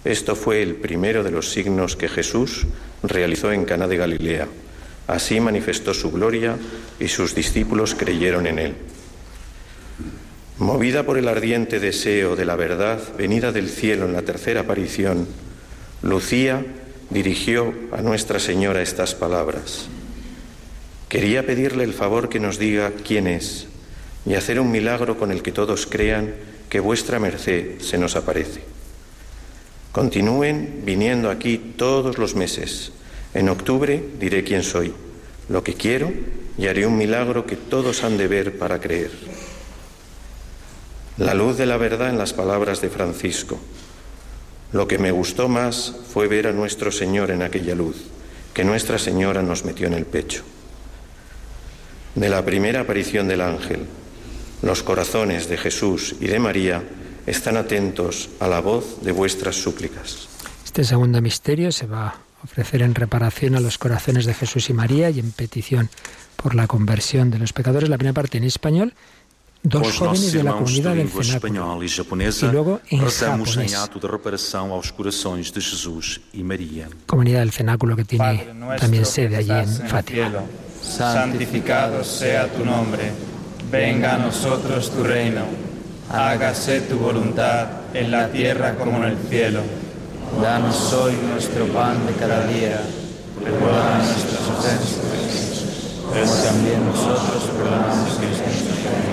Esto fue el primero de los signos que Jesús realizó en Caná de Galilea. Así manifestó su gloria y sus discípulos creyeron en él. Movida por el ardiente deseo de la verdad venida del cielo en la tercera aparición, Lucía dirigió a Nuestra Señora estas palabras. Quería pedirle el favor que nos diga quién es y hacer un milagro con el que todos crean que vuestra merced se nos aparece. Continúen viniendo aquí todos los meses. En octubre diré quién soy, lo que quiero y haré un milagro que todos han de ver para creer. La luz de la verdad en las palabras de Francisco. Lo que me gustó más fue ver a nuestro Señor en aquella luz, que Nuestra Señora nos metió en el pecho. De la primera aparición del ángel, los corazones de Jesús y de María están atentos a la voz de vuestras súplicas. Este segundo misterio se va a ofrecer en reparación a los corazones de Jesús y María y en petición por la conversión de los pecadores. La primera parte en español dos jóvenes de la comunidad del cenáculo e japonesa, y luego en rezamos japonés. em ato de reparação aos corações de Jesus e Maria. Comunidad del cenáculo que tiene Padre nuestro también que sede allí el Fátima. cielo, santificado sea tu nombre, venga a nosotros tu reino, hágase tu voluntad en la tierra como en el cielo. Danos hoy nuestro pan de cada día, perdona nuestras ofensas, como también nosotros perdonamos a los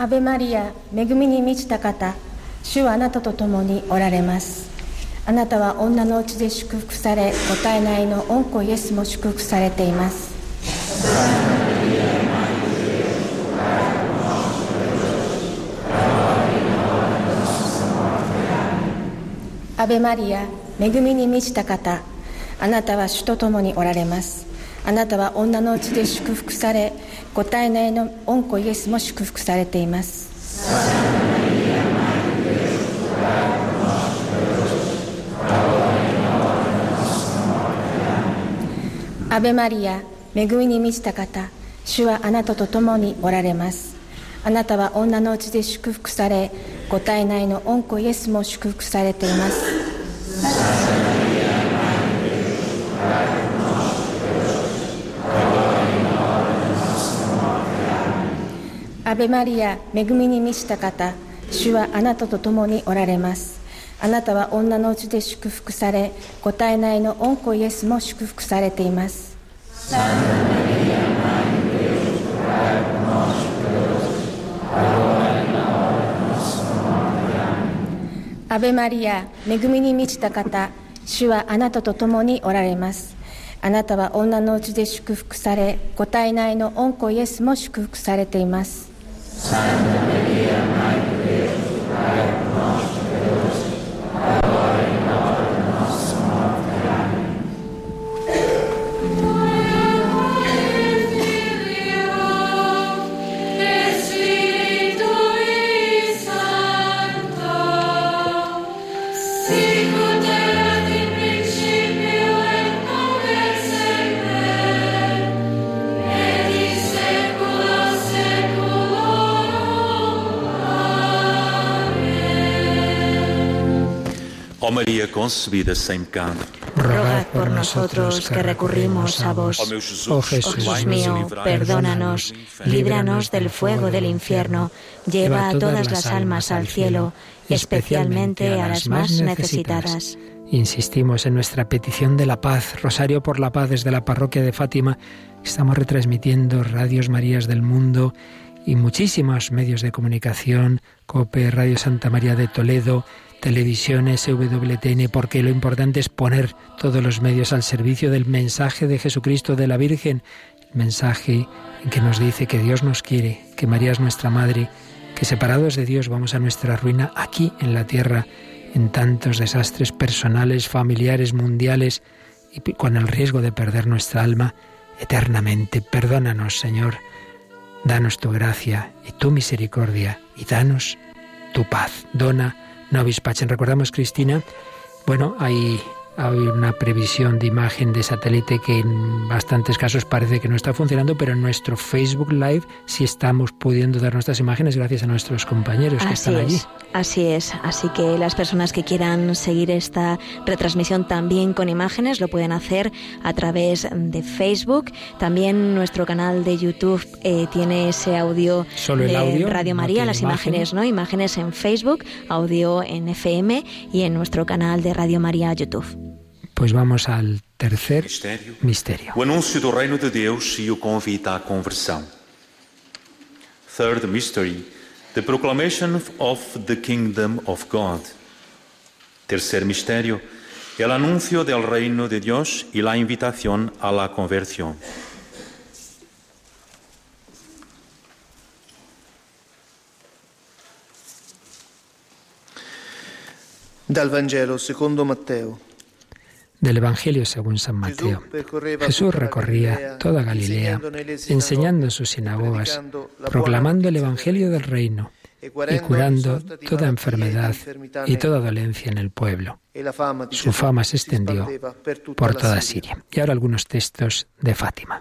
アベマリア恵みに満ちた方主はあなたと共におられます。あなたは女のうちで祝福されご体内の御子イエスも祝福されています。アベマリア恵みに満ちた方あなたは主と共におられます。あなたは女のうちで祝福されご体内の御子イエスも祝福されています。アベマリア恵みに満ちた方主はあなたと共におられます。あなたは女のうちで祝福されご体内の御子イエスも祝福されています。ベマリア恵みに満ちた方主はあなたと共におられます。あなたは女のうちで祝福されご体内の御子イエスも祝福されています。アベマリア恵みに満ちた方主はあなたと共におられます。あなたは女のうちで祝福されご体内の御子イエスも祝福されています「Ó Maria concebida sem pecado, Rogad por nosotros que recurrimos a vos. Oh Oh Jesús, mío, livrai-nos perdónanos, líbranos del fuego del infierno, lleva a todas las almas al cielo, especialmente a las más necesitadas. Insistimos en nuestra petición de la paz, Rosario por la paz desde la parroquia de Fátima. Estamos retransmitiendo Radios Marías del Mundo y muchísimos medios de comunicación, COPE, Radio Santa María de Toledo, televisión SWTN, porque lo importante es poner todos los medios al servicio del mensaje de Jesucristo de la Virgen, el mensaje en que nos dice que Dios nos quiere, que María es nuestra madre, que separados de Dios vamos a nuestra ruina aquí en la tierra, en tantos desastres personales, familiares, mundiales, y con el riesgo de perder nuestra alma eternamente. Perdónanos, Señor Danos tu gracia y tu misericordia y danos tu paz. Dona nobis pacem. Recordamos, Cristina, bueno, hay hay una previsión de imagen de satélite que en bastantes casos parece que no está funcionando, pero en nuestro Facebook Live sí estamos pudiendo dar nuestras imágenes gracias a nuestros compañeros que están allí. Así es, así que las personas que quieran seguir esta retransmisión también con imágenes lo pueden hacer a través de Facebook. También nuestro canal de YouTube eh, tiene ese audio Solo de audio, Radio María, las imágenes, ¿no? Imágenes en Facebook, audio en FM y en nuestro canal de Radio María YouTube. Pues vamos al tercer misterio. O anúncio do reino de Deus e o convite à conversão. Third mystery, the proclamation of the kingdom of God. Tercer misterio, el anuncio del reino de Dios y la invitación a la conversión. Dal Vangelo secondo Matteo. Del Evangelio según San Mateo. Jesús recorría toda Galilea, enseñando en sus sinagogas, proclamando el Evangelio del reino y curando toda enfermedad y toda dolencia en el pueblo. Su fama se extendió por toda Siria. Y ahora algunos textos de Fátima.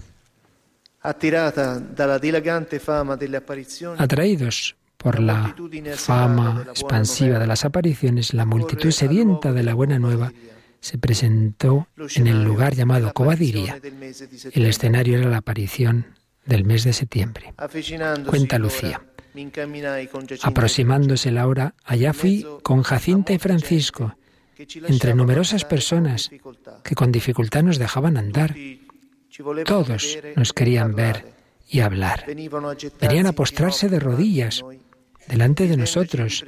Atraídos por la fama expansiva de las apariciones, la multitud sedienta de la buena nueva se presentó en el lugar llamado Cobadiria. El escenario era la aparición del mes de septiembre. Cuenta Lucía. Aproximándose la hora, allá fui con Jacinta y Francisco, entre numerosas personas que con dificultad nos dejaban andar. Todos nos querían ver y hablar. Venían a postrarse de rodillas delante de nosotros,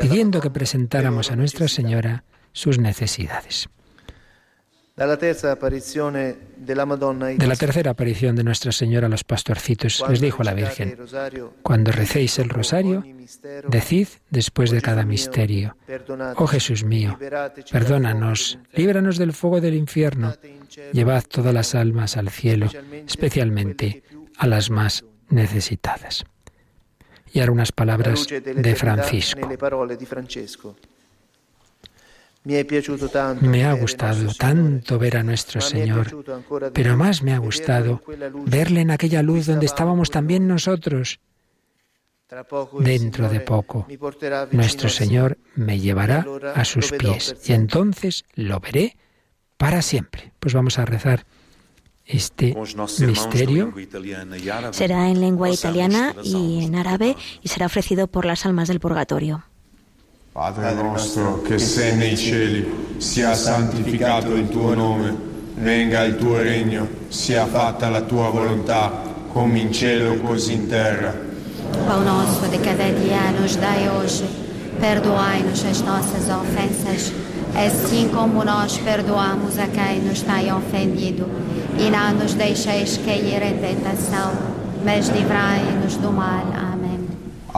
pidiendo que presentáramos a Nuestra Señora sus necesidades. De la tercera aparición de Nuestra Señora a los pastorcitos, les dijo la Virgen, cuando recéis el rosario, decid después de cada misterio, oh Jesús mío, perdónanos, líbranos del fuego del infierno, llevad todas las almas al cielo, especialmente a las más necesitadas. Y ahora unas palabras de Francisco. Me ha gustado tanto ver a nuestro Señor, pero más me ha gustado verle en aquella luz donde estábamos también nosotros. Dentro de poco, nuestro Señor me llevará a sus pies y entonces lo veré para siempre. Pues vamos a rezar este misterio. Será en lengua italiana y en árabe y será ofrecido por las almas del purgatorio. Padre nostro che sei nei cieli, sia santificato il tuo nome, venga il tuo regno, sia fatta la tua volontà, come in cielo così in terra. Pão nosso de cada dia nos dai hoje, perdoai-nos as nossas ofensas, assim como nós perdoamos a quem nos tem ofendido, e não nos deixeis cair em tentação, mas livrai-nos do mal. Amém.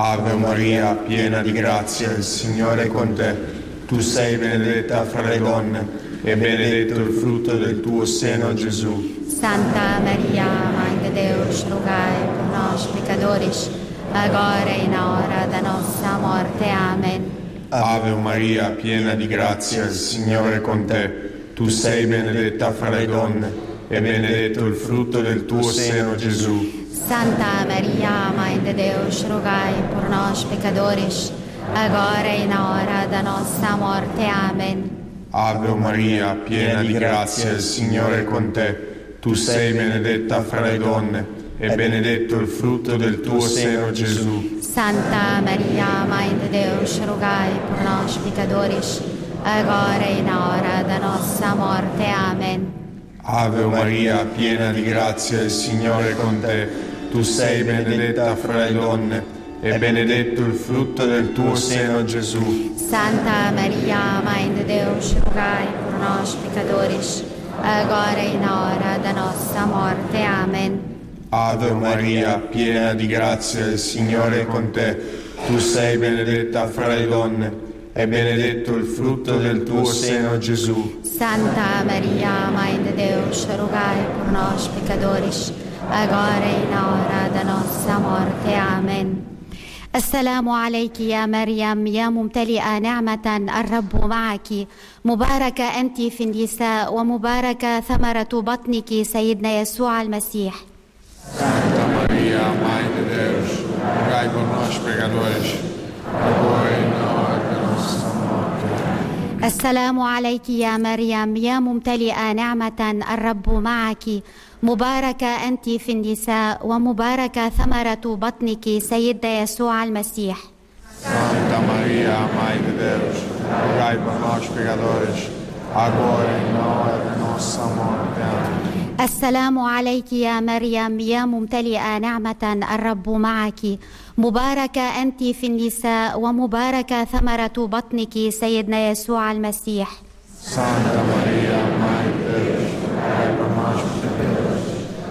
Ave Maria, piena di grazia, il Signore è con te. Tu sei benedetta fra le donne e benedetto il frutto del tuo seno, Gesù. Santa Maria, de Deus, rogai por nós, pecadores, agora e na hora da nossa morte. Amen. Ave Maria, piena di grazia, il Signore è con te. Tu sei benedetta fra le donne e benedetto il frutto del tuo seno, Gesù. Santa Maria, Mãe de Deus, rogai por nós, pecadores, agora e na hora da nossa morte. Amém. Ave Maria, piena di grazia, il Signore è con te. Tu sei benedetta fra le donne e benedetto il frutto del tuo seno, Gesù. Santa Maria, Mãe de Deus, rogai por nós, pecadores, agora e na hora da nossa morte. Amém. Ave Maria, piena di grazia, il Signore è con te. Tu sei benedetta fra le donne e benedetto il frutto del tuo seno, Gesù. Santa Maria, Mãe de Deus, rogai por nós, pecadores, agora e na hora da nossa morte. Amen. Ave Maria, piena di grazia, il Signore è con te. Tu sei benedetta fra le donne e benedetto il frutto del tuo seno, Gesù. Santa Maria, Mãe de Deus, rogai por nós, pecadores, agora e na hora da nossa morte. Amen. السلام عليك يا مريم يا ممتلئة نعمة الرب معك مباركة أنت في النساء ومباركة ثمرة بطنك سيدنا يسوع المسيح Santa Maria, Mãe de Deus, rogai por nós, pecadores, agora e na hora da nossa morte. السلام عليك يا مريم يا ممتلئة نعمة الرب معك مباركة أنت في النساء ومباركة ثمرة بطنك سيدنا يسوع المسيح Santa Maria, Mãe de Deus, rogai por nós, pecadores, agora e na hora da nossa morte. السلام عليك يا مريم يا ممتلئة نعمة الرب معك مباركة أنت في النساء ومباركة ثمرة بطنك سيدنا يسوع المسيح Santa Maria, Mãe de Deus, rogai por nós, pecadores, agora e na hora da nossa morte. Amém.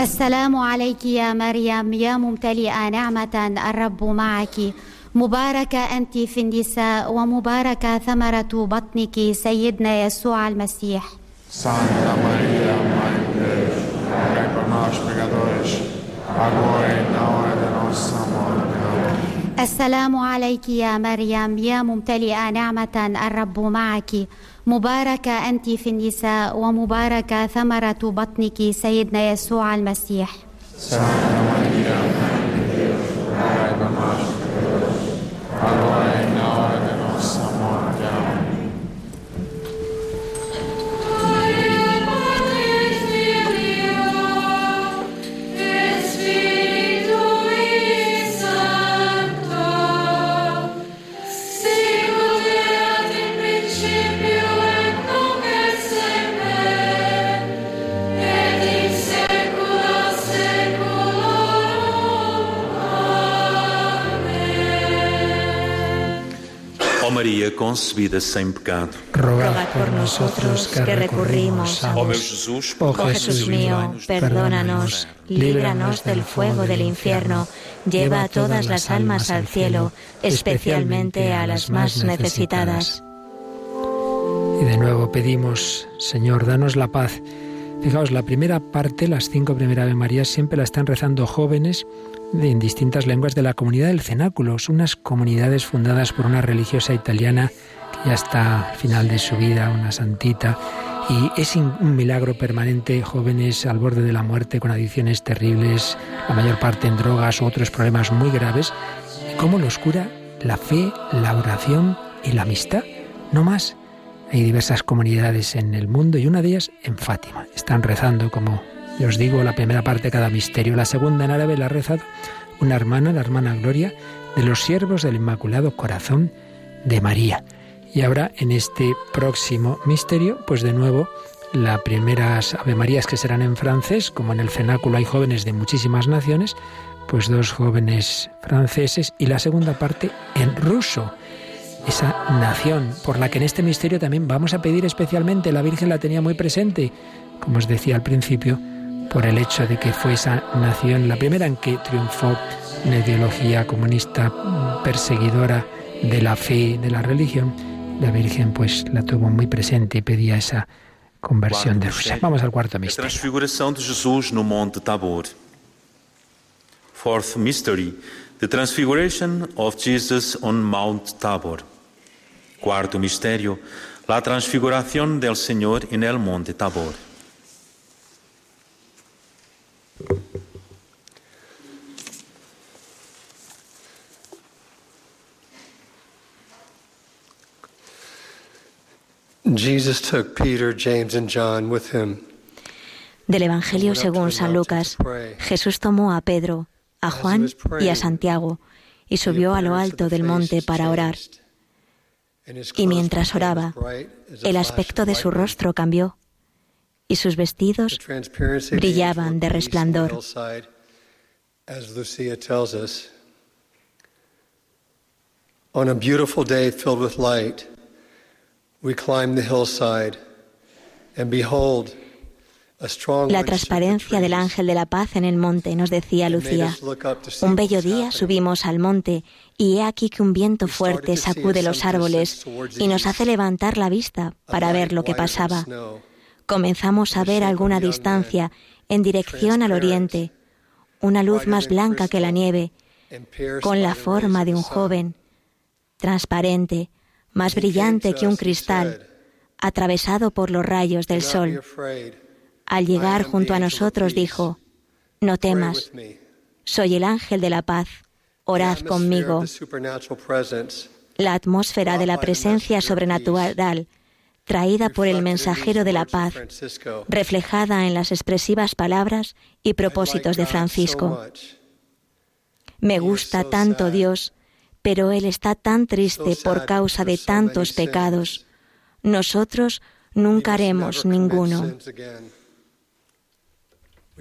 السلام عليك يا مريم. يا ممتلئة نعمة الرب معك. مباركة أنت في النساء ومباركة ثمرة بطنك سيدنا يسوع المسيح. Santa Maria, nós, pecadores, agora e na hora da nossa morte. Amém. السلام عليك يا مريم. يا ممتلئة نعمة الرب معك. مباركة أنت في النساء ومباركة ثمرة بطنك سيدنا يسوع المسيح. Santa Maria, Maria concebida sem pecado. Rogad por nosotros que recurrimos a Ó meu vos. Jesus, Oh Oh Jesús mío, perdónanos, líbranos del fuego del infierno, lleva a todas las almas al cielo, especialmente a las más necesitadas. Y de nuevo pedimos, Señor, danos la paz. Fijaos, la primera parte, las cinco primeras Ave Marías, siempre la están rezando jóvenes en distintas lenguas de la comunidad del Cenáculo. Son unas comunidades fundadas por una religiosa italiana que ya está al final de su vida, una santita. Y es un milagro permanente, jóvenes al borde de la muerte, con adicciones terribles, la mayor parte en drogas u otros problemas muy graves. ¿Y cómo los cura la fe, la oración y la amistad? No más. Hay diversas comunidades en el mundo y una de ellas en Fátima. Están rezando, como os digo, la primera parte de cada misterio. La segunda en árabe la ha rezado una hermana, la hermana Gloria, de los siervos del Inmaculado Corazón de María. Y ahora, en este próximo misterio, pues de nuevo, las primeras Ave Marías que serán en francés, como en el cenáculo hay jóvenes de muchísimas naciones, pues dos jóvenes franceses, y la segunda parte en ruso esa nación por la que en este misterio también vamos a pedir especialmente. La Virgen la tenía muy presente, como os decía al principio, por el hecho de que fue esa nación la primera en que triunfó una ideología comunista perseguidora de la fe, de la religión. La Virgen pues la tuvo muy presente y pedía esa conversión de Rusia. Vamos al cuarto misterio. transfiguração de Jesus no Monte Tabor. Fourth mystery, the transfiguration of Jesus on Mount Tabor. Cuarto misterio, la transfiguración del Señor en el Monte Tabor. Jesus took Peter, James, and John with him. Del Evangelio según San Lucas, Jesús tomó a Pedro, a Juan y a Santiago y subió a lo alto del monte para orar. Y mientras oraba, el aspecto de su rostro cambió y sus vestidos brillaban de resplandor. As Lucia tells us, on a beautiful day filled with light, we climbed the hillside, and behold, La transparencia del ángel de la paz en el monte, nos decía Lucía. Un bello día subimos al monte y he aquí que un viento fuerte sacude los árboles y nos hace levantar la vista para ver lo que pasaba. Comenzamos a ver a alguna distancia, en dirección al oriente, una luz más blanca que la nieve, con la forma de un joven, transparente, más brillante que un cristal, atravesado por los rayos del sol. Al llegar junto a nosotros dijo, No temas, soy el ángel de la paz, orad conmigo. La atmósfera de la presencia sobrenatural, traída por el mensajero de la paz, reflejada en las expresivas palabras y propósitos de Francisco. Me gusta tanto Dios, pero Él está tan triste por causa de tantos pecados. Nosotros nunca haremos ninguno.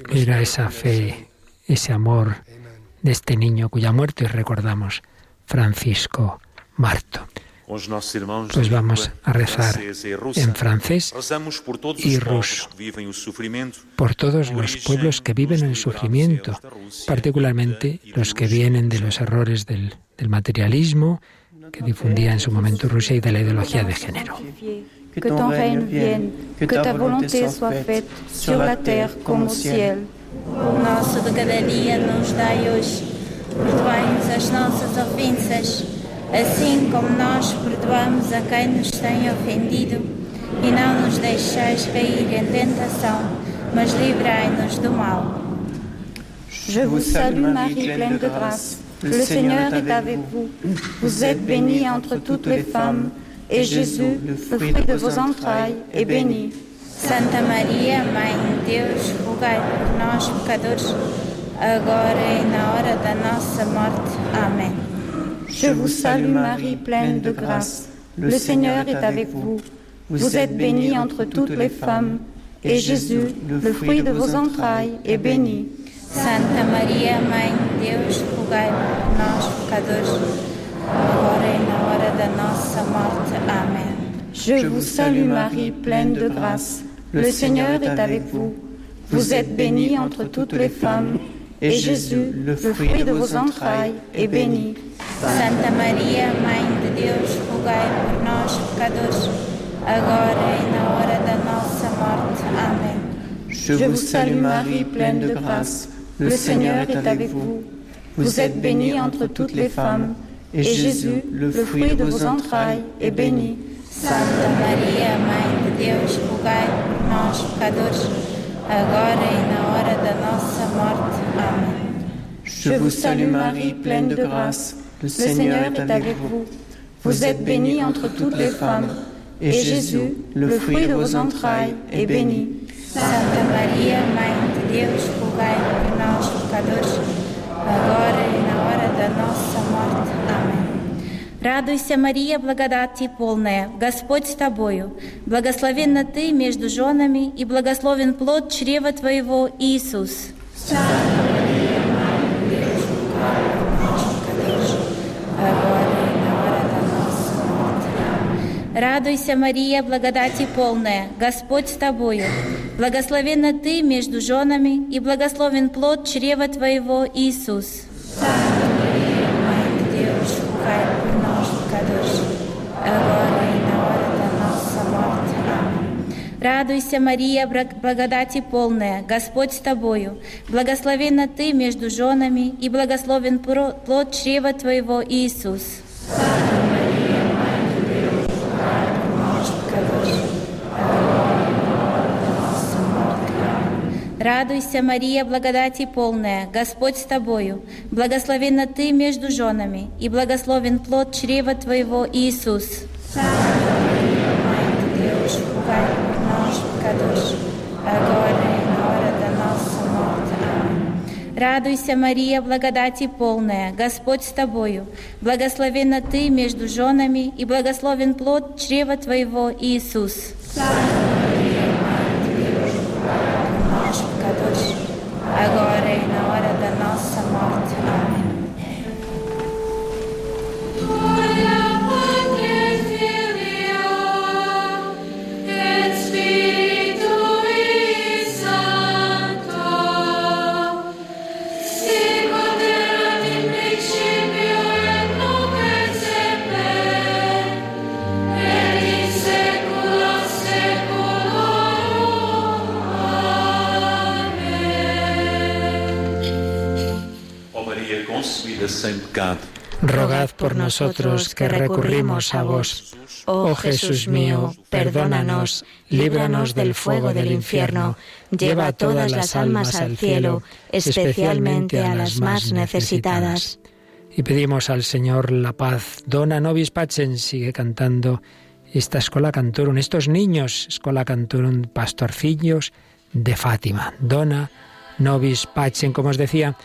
Era esa fe, ese amor de este niño cuya muerte recordamos, Francisco Marto. Pues vamos a rezar en francés y ruso por todos los pueblos que viven el sufrimiento, particularmente los que vienen de los errores del, del materialismo que difundía en su momento Rusia y de la ideología de género. Que ton règne vienne, que ta volonté soit faite sur la terre comme au ciel. O nosso de cada dia nos dai hoje. Perdoai-nos as nossas ofensas, assim como nós perdoamos a quem nos tem ofendido. E não nos deixeis cair em tentação, mas livrai-nos do mal. Je vous salue Marie, pleine de grâce. Le Seigneur est avec vous. Vous êtes bénie entre toutes les femmes. Et Jésus, le fruit de vos entrailles, est béni. Santa Maria, Mãe de Deus, rogai por nós, pecadores, agora e na hora da nossa morte. Amém. Je vous salue Marie, pleine de grâce. Le Seigneur est avec vous. Vous êtes bénie entre toutes les femmes, et Jésus, le fruit de vos entrailles, est béni. Santa Maria, Mãe de Deus, rogai por nós, pecadores, agora e na hora da nossa morte. Amém. Je vous salue Marie, pleine de grâce. Le Seigneur est avec vous. Vous êtes bénie entre toutes les femmes, et Jésus, le fruit de vos entrailles, est béni. Santa Maria, Mãe de Deus, rogai por nós, pecadores, agora e na hora da nossa morte. Amém. Je vous salue Marie, pleine de grâce. Le Seigneur est avec vous. Vous êtes bénie entre toutes les femmes, et Jésus, le fruit de vos entrailles, est béni. Santa Maria, Mãe de Deus, rogai por nós, pecadores, agora e na hora da nossa morte. Amém. Je vous salue Marie, pleine de grâce. Le Seigneur est avec vous. Vous êtes bénie entre toutes les femmes, et Jésus, le fruit de vos entrailles, est béni. Santa Maria, Mãe de Deus, rogai por nós, pecadores, agora e na da nossa morte. Аминь. Радуйся, Мария, благодати полная, Господь с тобою, благословенна ты между женами, и благословен плод чрева твоего, Иисус. Радуйся, Мария, благодати полная, Господь с тобою, благословенна ты между женами, и благословен плод чрева твоего, Иисус. agora e na hora da nossa morte. Amém. Радуйся, Мария, благодати полная, Господь с тобою, благословенна ты между женами, и благословен плод чрева твоего, Иисус. Радуйся, Мария, благодати полная, Господь с тобою, благословенна ты между женами, и благословен плод чрева твоего, Иисус pecados, agora e na hora Радуйся, Мария, благодати полная, Господь с тобою. Благословенна ты между женами, и благословен плод чрева твоего, Иисус. Слава Мария, Мать Девушка, наш Агоре rogad por nosotros que recurrimos a vos. Oh Jesús mío, perdónanos, líbranos del fuego del infierno, lleva a todas las almas al cielo, especialmente a las más necesitadas. Y pedimos al Señor la paz. Dona nobis pacem sigue cantando esta escuela cantorum, estos niños, escuela cantorum, pastorcillos de Fátima. Dona nobis pacem, como os decía,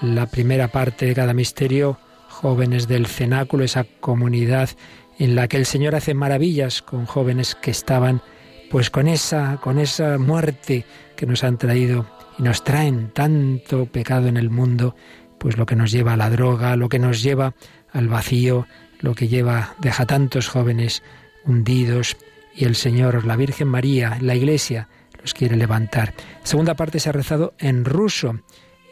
la primera parte de cada misterio jóvenes del cenáculo, esa comunidad en la que el Señor hace maravillas con jóvenes que estaban pues con esa con esa muerte que nos han traído y nos traen tanto pecado en el mundo, pues lo que nos lleva a la droga, lo que nos lleva al vacío, lo que lleva deja tantos jóvenes hundidos y el Señor, la Virgen María, la Iglesia los quiere levantar. segunda parte se ha rezado en ruso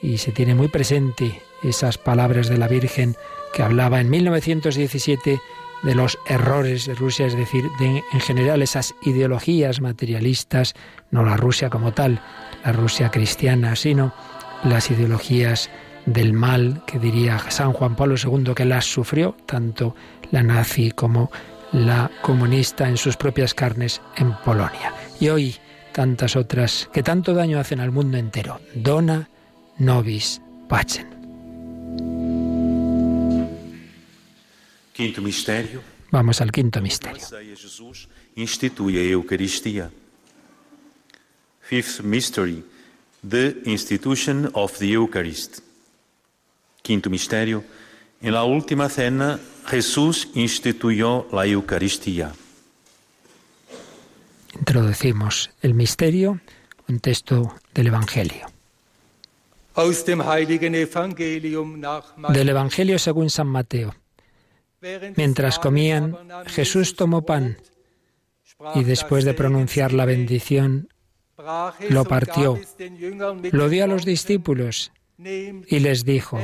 y se tiene muy presente esas palabras de la Virgen que hablaba en 1917 de los errores de Rusia, es decir, de, en general esas ideologías materialistas, no la Rusia como tal, la Rusia cristiana, sino las ideologías del mal que diría San Juan Pablo II que las sufrió, tanto la nazi como la comunista en sus propias carnes en Polonia. Y hoy tantas otras que tanto daño hacen al mundo entero. Dona nobis pacem. Quinto misterio. Vamos al quinto misterio. Jesus institui a Eucaristia. Fifth mystery, the institution of the Eucharist. Quinto misterio, en la última cena Jesús instituyó la Eucaristía. Introducimos el misterio, un texto del Evangelio. Del Evangelio según San Mateo. Mientras comían, Jesús tomó pan. y después de pronunciar la bendición, lo partió, lo dio a los discípulos y les dijo,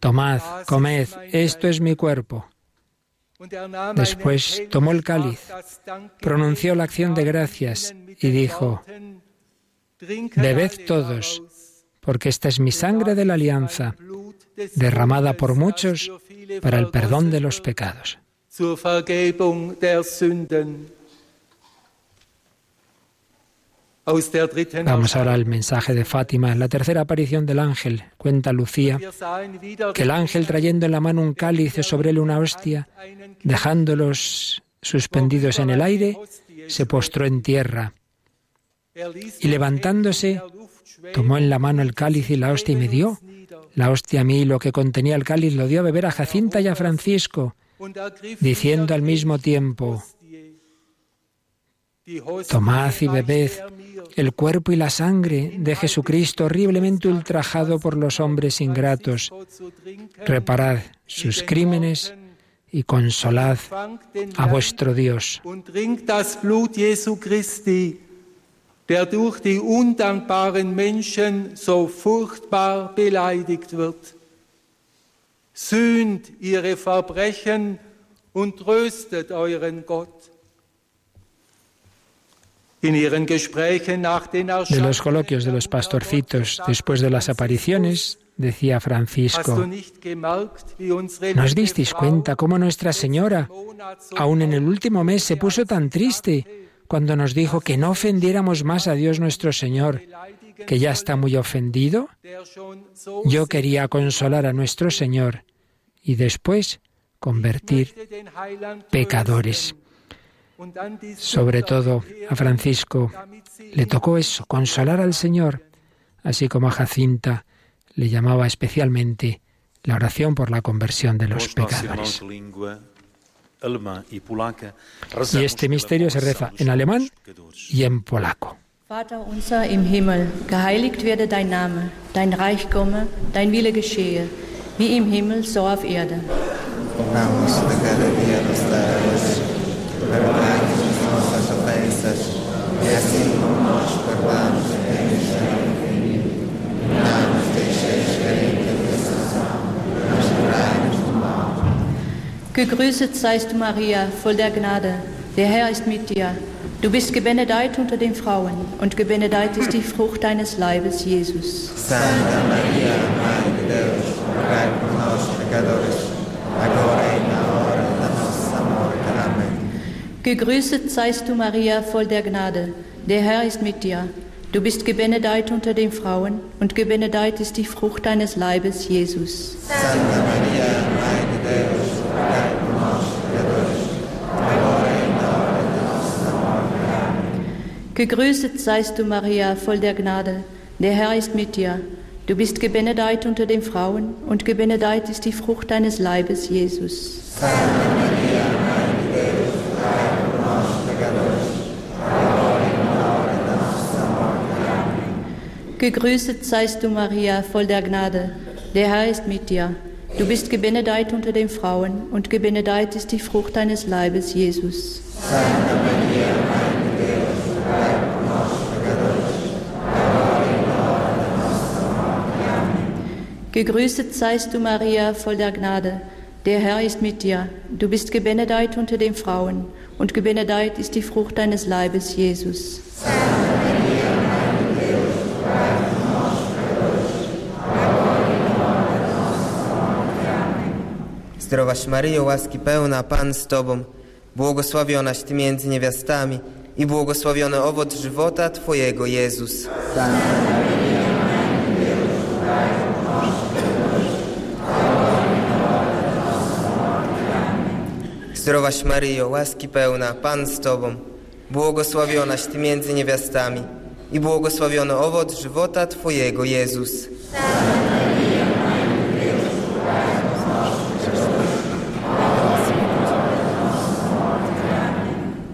Tomad, comed, esto es mi cuerpo. Después tomó el cáliz, pronunció la acción de gracias y dijo, Bebed todos, porque esta es mi sangre de la alianza, derramada por muchos para el perdón de los pecados. Vamos ahora al mensaje de Fátima. La tercera aparición del ángel, cuenta Lucía, que el ángel trayendo en la mano un cáliz sobre él una hostia, dejándolos suspendidos en el aire, se postró en tierra. Y levantándose, tomó en la mano el cáliz y la hostia y me dio. La hostia a mí, lo que contenía el cáliz, lo dio a beber a Jacinta y a Francisco, diciendo al mismo tiempo, Tomad y bebed el cuerpo y la sangre de Jesucristo horriblemente ultrajado por los hombres ingratos. Reparad sus crímenes y consolad a vuestro Dios. Der durch die undankbaren Menschen so furchtbar beleidigt wird. Sühnt ihre Verbrechen und tröstet euren Gott. De los coloquios de los pastorcitos después de las apariciones, decía Francisco, ¿no os disteis cuenta cómo Nuestra Señora, aun en el último mes, se puso tan triste cuando nos dijo que no ofendiéramos más a Dios nuestro Señor, que ya está muy ofendido? Yo quería consolar a nuestro Señor y después convertir pecadores. Sobre todo a Francisco le tocó eso, consolar al Señor, así como a Jacinta le llamaba especialmente la oración por la conversión de los pecadores. Y este misterio se reza en alemán y en polaco. Vater unser im Himmel, geheiligt werde dein Name, dein Reich komme, dein Wille geschehe, wie im Himmel, so auf Erde. Gegrüßet seist du, Maria, voll der Gnade. Der Herr ist mit dir. Du bist gebenedeit unter den Frauen, und gebenedeit ist die Frucht deines Leibes, Jesus. Santa Maria, de Deus, rogai por nós pecadores, agora e na hora da nossa morte. Amém. Gegrüßet seist du, Maria, voll der Gnade. Der Herr ist mit dir. Du bist gebenedeit unter den Frauen und gebenedeit ist die Frucht deines Leibes, Jesus. Santa Maria, de Deus, Gegrüßet seist du, Maria, voll der Gnade. Der Herr ist mit dir. Du bist gebenedeit unter den Frauen und gebenedeit ist die Frucht deines Leibes, Jesus. Gegrüßet seist du, Maria, voll der Gnade. Der Herr ist mit dir. Du bist gebenedeit unter den Frauen und gebenedeit ist die Frucht deines Leibes, Jesus. Santa Maria, Gegrüßet seist du, Maria, voll der Gnade. Der Herr ist mit dir. Du bist gebenedeit unter den Frauen und gebenedeit ist die Frucht deines Leibes, Jesus. Zdrowaś Maryjo, łaski pełna, Pan z Tobą, błogosławionaś Ty między niewiastami i błogosławiony owoc żywota Twojego, Jezus. Santa Maria, Zdrowaś Maryjo, łaski pełna, Pan z Tobą, błogosławionaś Ty między niewiastami i błogosławiony owoc żywota Twojego, Jezus.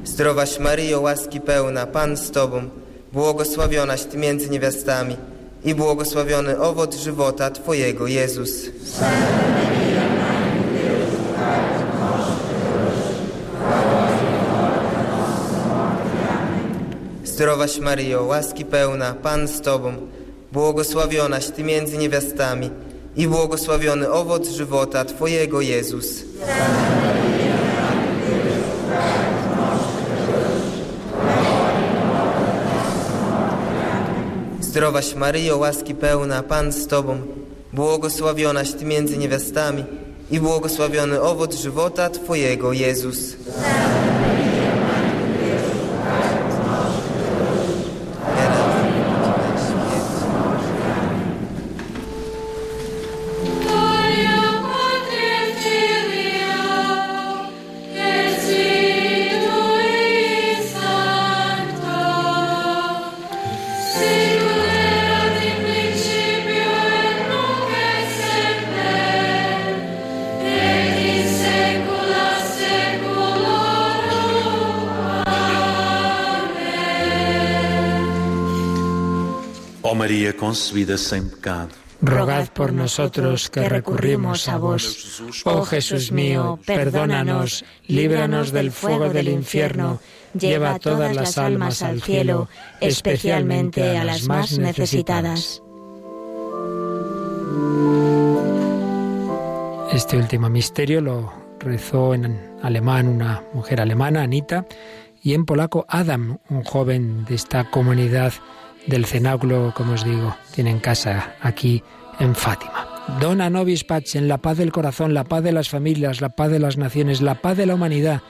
Zdrowaś Maryjo, łaski pełna, Pan z Tobą, błogosławionaś Ty między niewiastami i błogosławiony owoc żywota Twojego, Jezus. Zdrowaś Maryjo, łaski pełna, Pan z Tobą, błogosławionaś Ty między niewiastami i błogosławiony owoc żywota Twojego, Jezus. Zdrowaś Maryjo, łaski pełna, Pan z Tobą, błogosławionaś Ty między niewiastami i błogosławiony owoc żywota Twojego, Jezus. Santa Rogad por nosotros que recurrimos a vos. Oh Jesús mío, perdónanos, líbranos del fuego del infierno, lleva todas las almas al cielo, especialmente a las más necesitadas. Este último misterio lo rezó en alemán una mujer alemana, Anita, y en polaco Adam, un joven de esta comunidad del cenáculo, como os digo, tienen casa aquí en Fátima. Dona nobis pacem, la paz del corazón, la paz de las familias, la paz de las naciones, la paz de la humanidad.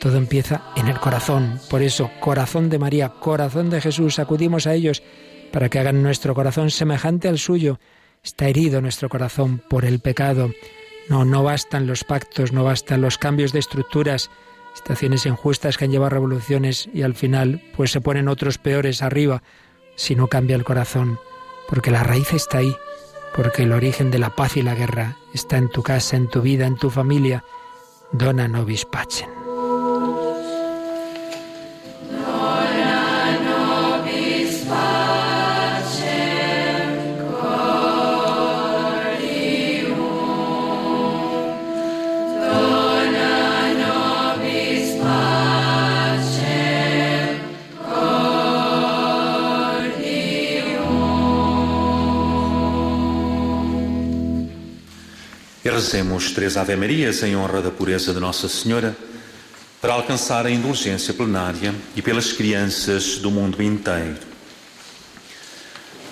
Todo empieza en el corazón. Por eso, corazón de María, corazón de Jesús, acudimos a ellos para que hagan nuestro corazón semejante al suyo. Está herido nuestro corazón por el pecado. No, no bastan los pactos, no bastan los cambios de estructuras, estaciones injustas que han llevado a revoluciones y al final pues se ponen otros peores arriba si no cambia el corazón, porque la raíz está ahí, porque el origen de la paz y la guerra está en tu casa, en tu vida, en tu familia. Dona nobis pacem. Rezemos três Ave Marias em honra da pureza de Nossa Senhora, para alcançar a indulgência plenária e pelas crianças do mundo inteiro.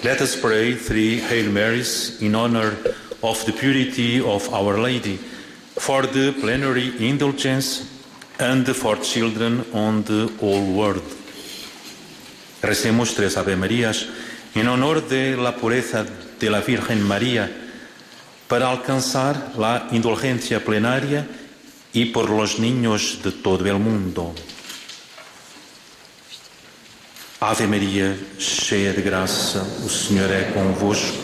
Let us pray three Hail Marys in honor of the purity of Our Lady, for the plenary indulgence and for children on the whole world. Recemos tres Ave Marías en honor de la pureza de la Virgen María para alcanzar la indulgencia plenaria y por los niños de todo el mundo. Ave Maria, cheia de graça, o Senhor é convosco.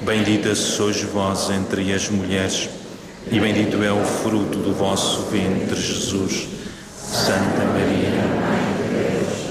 Bendita sois vós entre as mulheres, e bendito é o fruto do vosso ventre, Jesus. Santa Maria, Mãe de Deus,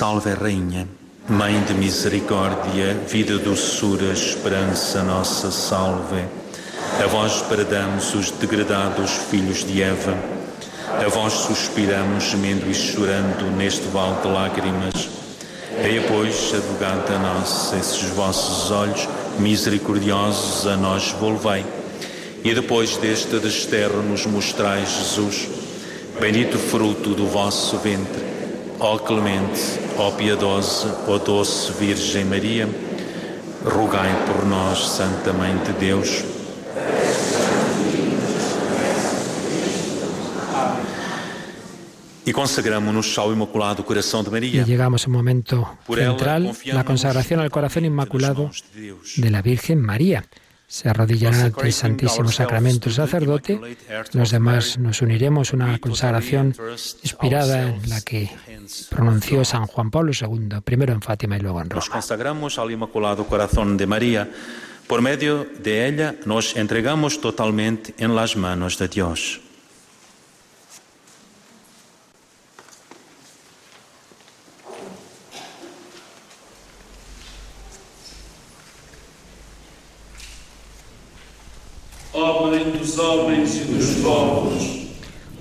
Salve Rainha, Mãe de Misericórdia, vida, doçura, esperança, nossa salve. A vós bradamos os degradados filhos de Eva, a vós suspiramos, gemendo e chorando neste vale de lágrimas. Eia, pois, advogada nossa, esses vossos olhos misericordiosos a nós volvei. E depois deste desterro nos mostrai Jesus, bendito fruto do vosso ventre. Ó clemente, ó piedosa, ó doce Virgem Maria, rogai por nós, Santa Mãe de Deus. Y consagramos ao Inmaculado Coração de María. Y llegamos a un momento central, la consagración al corazón inmaculado de la Virgen María. Se arrodillarán ante el Santísimo Sacramento el sacerdote. Los demás nos uniremos a una consagración inspirada en la que pronunció San Juan Pablo II, primero en Fátima y luego en Nos Roma. consagramos al Inmaculado Corazón de María. Por medio de ella nos entregamos totalmente en las manos de Dios.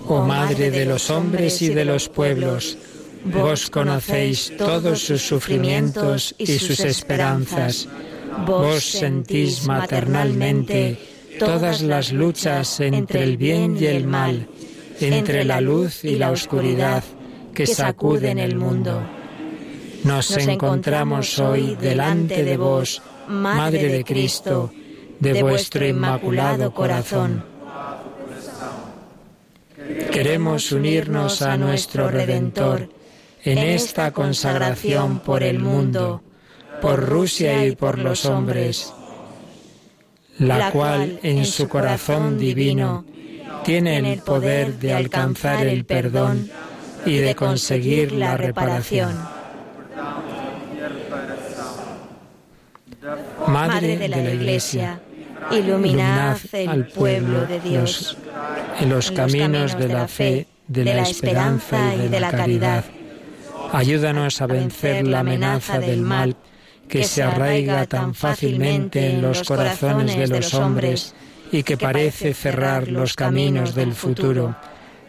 Oh Madre de los hombres y de los pueblos, vos conocéis todos sus sufrimientos y sus esperanzas. Vos sentís maternalmente todas las luchas entre el bien y el mal, entre la luz y la oscuridad que sacuden el mundo. Nos encontramos hoy delante de vos, Madre de Cristo, de vuestro inmaculado corazón. Queremos unirnos a nuestro Redentor en esta consagración por el mundo, por Rusia y por los hombres, la cual en su corazón divino tiene el poder de alcanzar el perdón y de conseguir la reparación. Madre de la Iglesia, iluminad el pueblo de Dios en los caminos de la fe, de la esperanza y de la caridad. Ayúdanos a vencer la amenaza del mal que se arraiga tan fácilmente en los corazones de los hombres y que parece cerrar los caminos del futuro.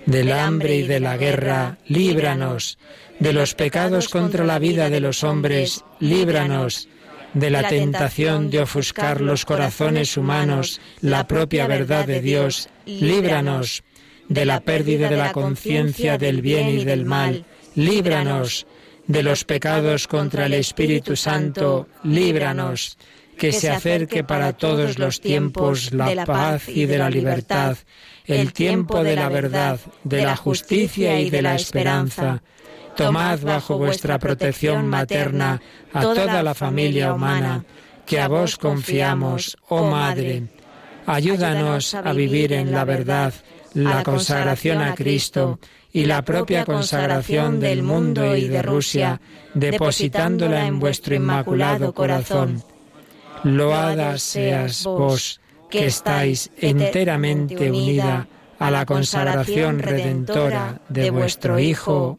Del hambre y de la guerra, líbranos. De los pecados contra la vida de los hombres, líbranos. De la tentación de ofuscar los corazones humanos, la propia verdad de Dios, líbranos. De la pérdida de la conciencia del bien y del mal, líbranos. De los pecados contra el Espíritu Santo, líbranos. Que se acerque para todos los tiempos la paz y de la libertad, el tiempo de la verdad, de la justicia y de la esperanza. Tomad bajo vuestra protección materna a toda la familia humana, que a vos confiamos, oh Madre. Ayúdanos a vivir en la verdad, la consagración a Cristo y la propia consagración del mundo y de Rusia, depositándola en vuestro inmaculado corazón. Loada seas vos, que estáis enteramente unida a la consagración redentora de vuestro Hijo.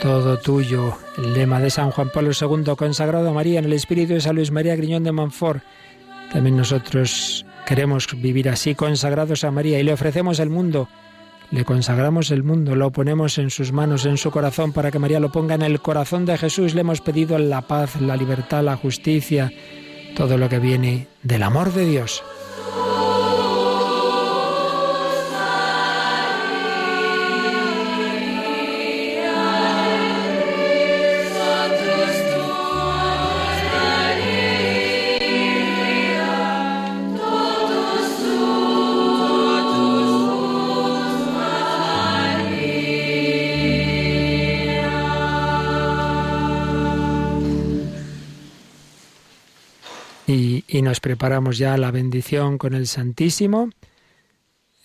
todo tuyo. El lema de San Juan Pablo II, consagrado a María en el Espíritu de San Luis María Griñón de Montfort. También nosotros queremos vivir así, consagrados a María, y le ofrecemos el mundo. Le consagramos el mundo, lo ponemos en sus manos, en su corazón, para que María lo ponga en el corazón de Jesús. Le hemos pedido la paz, la libertad, la justicia, todo lo que viene del amor de Dios. Y nos preparamos ya la bendición con el Santísimo,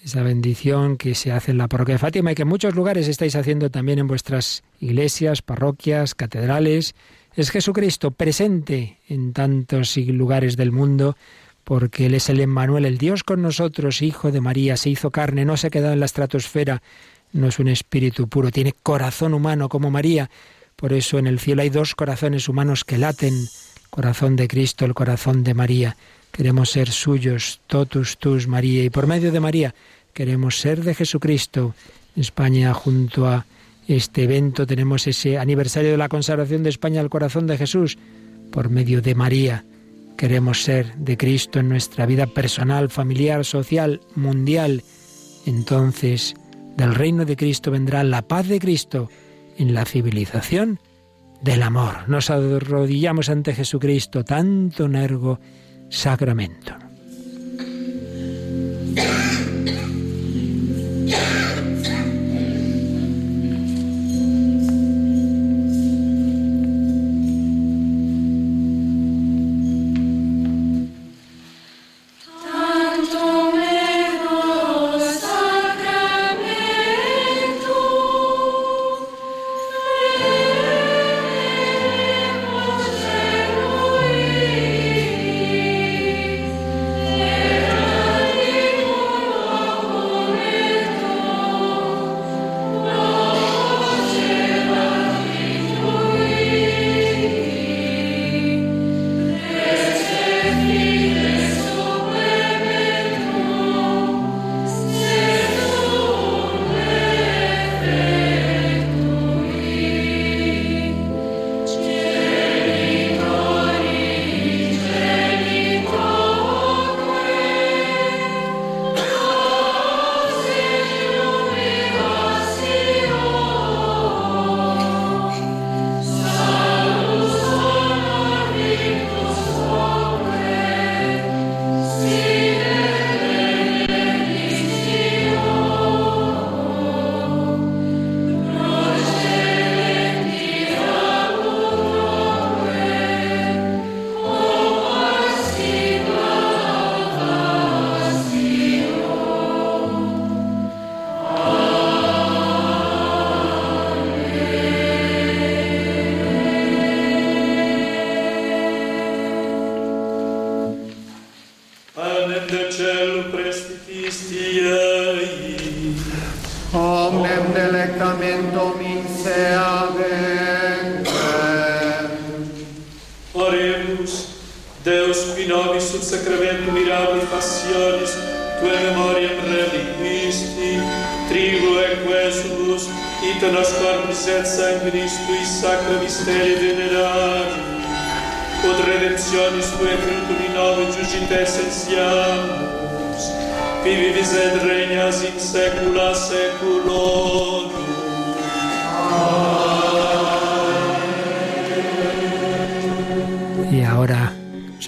esa bendición que se hace en la parroquia de Fátima y que en muchos lugares estáis haciendo también en vuestras iglesias, parroquias, catedrales. Es Jesucristo presente en tantos lugares del mundo porque Él es el Emmanuel, el Dios con nosotros, Hijo de María, se hizo carne, no se ha quedado en la estratosfera, no es un espíritu puro, tiene corazón humano como María. Por eso en el cielo hay dos corazones humanos que laten corazón de Cristo, el corazón de María. Queremos ser suyos, totus tus, María, y por medio de María queremos ser de Jesucristo. España, junto a este evento, tenemos ese aniversario de la consagración de España al corazón de Jesús. Por medio de María queremos ser de Cristo en nuestra vida personal, familiar, social, mundial. Entonces, del reino de Cristo vendrá la paz de Cristo en la civilización del amor. Nos arrodillamos ante Jesucristo, tanto nergo sacramento.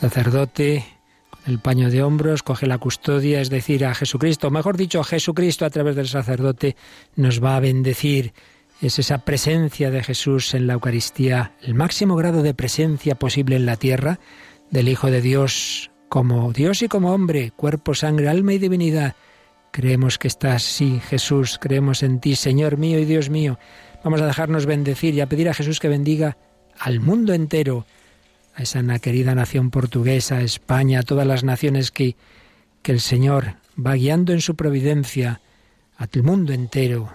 sacerdote con el paño de hombros coge la custodia, es decir, a Jesucristo, mejor dicho, Jesucristo a través del sacerdote nos va a bendecir. Es esa presencia de Jesús en la Eucaristía, el máximo grado de presencia posible en la tierra del Hijo de Dios, como Dios y como hombre, cuerpo, sangre, alma y divinidad. Creemos que estás, sí, Jesús, creemos en ti, Señor mío y Dios mío. Vamos a dejarnos bendecir y a pedir a Jesús que bendiga al mundo entero a esa querida nación portuguesa, España, a todas las naciones que, que el Señor va guiando en su providencia, al mundo entero,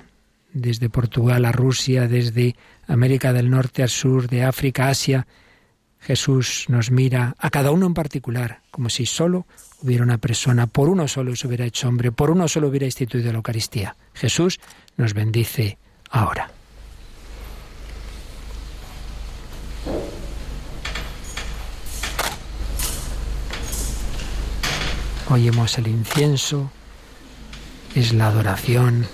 desde Portugal a Rusia, desde América del Norte al sur, de África a Asia, Jesús nos mira a cada uno en particular, como si solo hubiera una persona, por uno solo se hubiera hecho hombre, por uno solo hubiera instituido la Eucaristía. Jesús nos bendice ahora. Oyemos el incienso, es la adoración,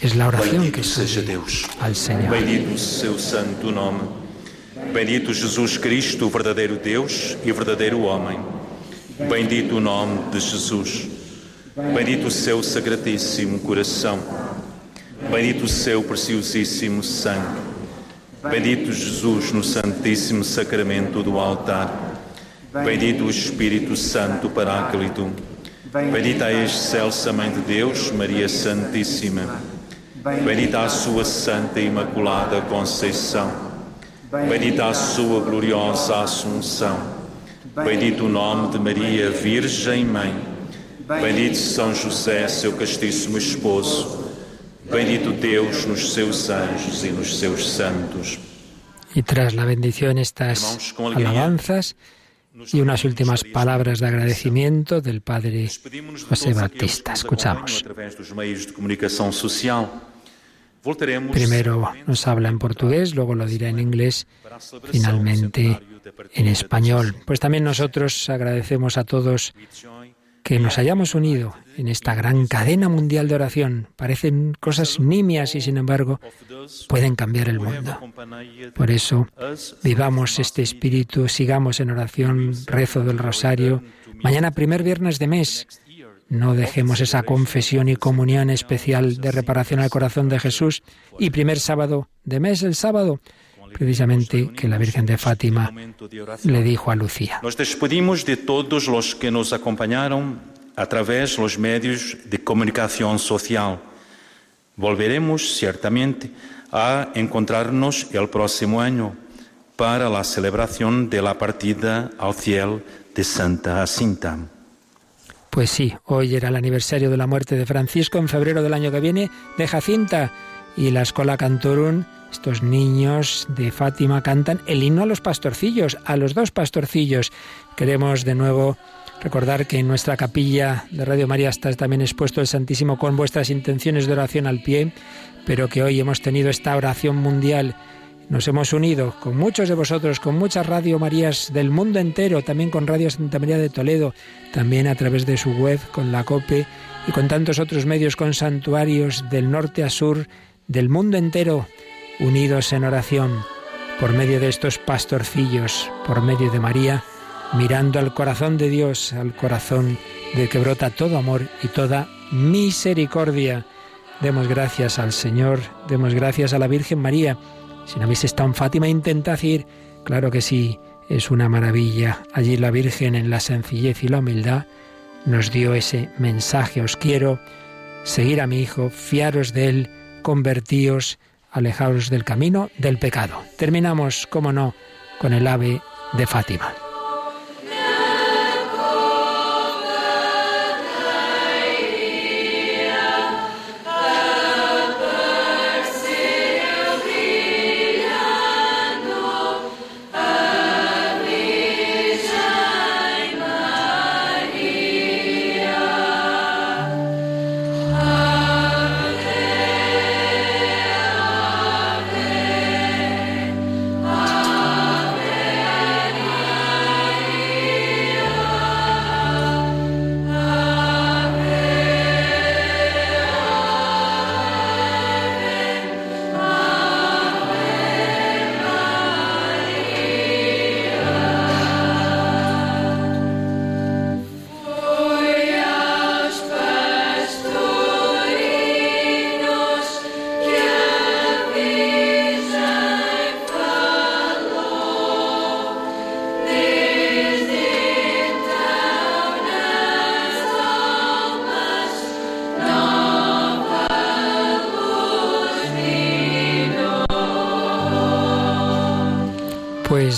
es la oración que sube al Señor. Bendito Jesus Cristo, o verdadeiro Deus e verdadeiro homem. Bendito o nome de Jesus. Bendito o seu sacratíssimo coração. Bendito o seu preciosíssimo sangue. Bendito Jesus no Santíssimo Sacramento do altar. Bendito o Espírito Santo Paráclito. Bendita a excelsa Mãe de Deus, Maria Santíssima. Bendita a sua Santa e Imaculada Conceição. Bendita a sua gloriosa Assunção. Bendito o nome de Maria, Virgem Mãe. Bendito São José, seu castíssimo esposo. Bendito Deus nos seus anjos e nos seus santos. Y tras la bendición, estas alabanzas y unas últimas palabras de agradecimiento del Padre José Batista. Escuchamos. Primero nos habla en portugués, luego lo dirá en inglés, finalmente en español. Pues también nosotros agradecemos a todos que nos hayamos unido en esta gran cadena mundial de oración. Parecen cosas nimias y sin embargo pueden cambiar el mundo. Por eso vivamos este espíritu, sigamos en oración, rezo del rosario. Mañana primer viernes de mes no dejemos esa confesión y comunión especial de reparación al corazón de Jesús y primer sábado de mes, el sábado, precisamente que la Virgen de Fátima le dijo a Lucía. Nos despedimos de todos los que nos acompañaron a través de los medios de comunicación social. Volveremos ciertamente a encontrarnos el próximo año para la celebración de la partida al cielo de Santa Jacinta. Pues sí, hoy era el aniversario de la muerte de Francisco, en febrero del año que viene, de Jacinta. Y la Escola Cantorum, estos niños de Fátima cantan el himno a los pastorcillos, a los dos pastorcillos. Queremos de nuevo recordar que en nuestra capilla de Radio María está también expuesto el Santísimo con vuestras intenciones de oración al pie, pero que hoy hemos tenido esta oración mundial nos hemos unido con muchos de vosotros, con muchas Radio Marías del mundo entero, también con Radio Santa María de Toledo, también a través de su web, con la COPE y con tantos otros medios, con santuarios del norte a sur, del mundo entero, unidos en oración, por medio de estos pastorcillos, por medio de María, mirando al corazón de Dios, al corazón de que brota todo amor y toda misericordia. Demos gracias al Señor, demos gracias a la Virgen María, si no habéis estado en Fátima, intentad ir. Claro que sí, es una maravilla. Allí la Virgen, en la sencillez y la humildad, nos dio ese mensaje. Os quiero seguir a mi Hijo, fiaros de Él, convertíos, alejaos del camino del pecado. Terminamos, como no, con el ave de Fátima.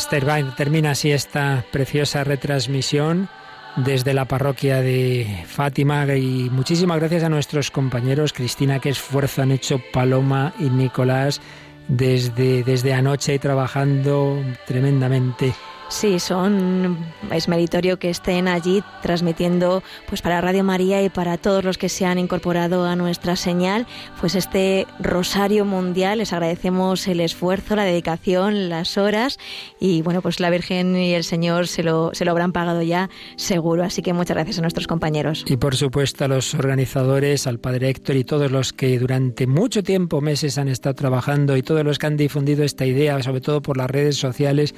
Termina así esta preciosa retransmisión desde la parroquia de Fátima. Y muchísimas gracias a nuestros compañeros. Cristina, qué esfuerzo han hecho Paloma y Nicolás desde, desde anoche trabajando tremendamente. Sí, son es meritorio que estén allí transmitiendo pues para Radio María y para todos los que se han incorporado a nuestra señal, pues este rosario mundial. Les agradecemos el esfuerzo, la dedicación, las horas y bueno, pues la Virgen y el Señor se lo se lo habrán pagado ya seguro, así que muchas gracias a nuestros compañeros. Y por supuesto a los organizadores, al Padre Héctor y todos los que durante mucho tiempo, meses han estado trabajando y todos los que han difundido esta idea, sobre todo por las redes sociales,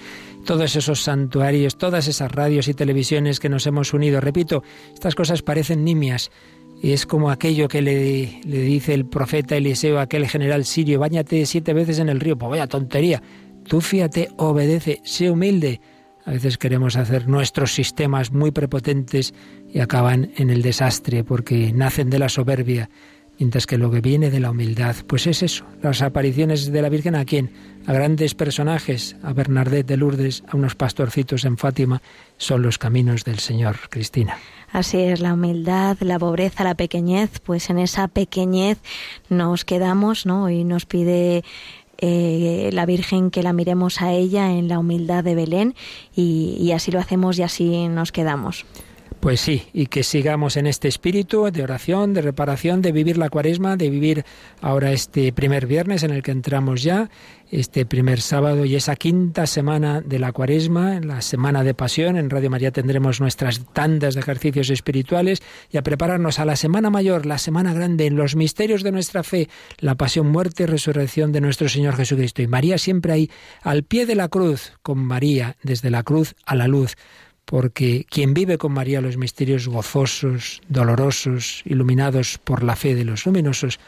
todos esos santuarios, todas esas radios y televisiones que nos hemos unido. Repito, estas cosas parecen nimias. Y es como aquello que le, dice el profeta Eliseo a aquel general sirio, báñate siete veces en el río. Pues vaya tontería. Tú fíjate, obedece, sé humilde. A veces queremos hacer nuestros sistemas muy prepotentes y acaban en el desastre porque nacen de la soberbia mientras que lo que viene de la humildad, pues es eso, las apariciones de la Virgen a quién, a grandes personajes, a Bernadette de Lourdes, a unos pastorcitos en Fátima, son los caminos del Señor, Cristina. Así es, la humildad, la pobreza, la pequeñez, pues en esa pequeñez nos quedamos, ¿no? Y nos pide eh, la Virgen que la miremos a ella en la humildad de Belén y así lo hacemos y así nos quedamos. Pues sí, y que sigamos en este espíritu de oración, de reparación, de vivir la cuaresma, de vivir ahora este primer viernes en el que entramos ya, este primer sábado y esa quinta semana de la cuaresma, la semana de pasión. En Radio María tendremos nuestras tandas de ejercicios espirituales y a prepararnos a la semana mayor, la semana grande, en los misterios de nuestra fe, la pasión, muerte y resurrección de nuestro Señor Jesucristo. Y María siempre ahí, al pie de la cruz, con María, desde la cruz a la luz porque quien vive con María los misterios gozosos, dolorosos, iluminados por la fe de los luminosos,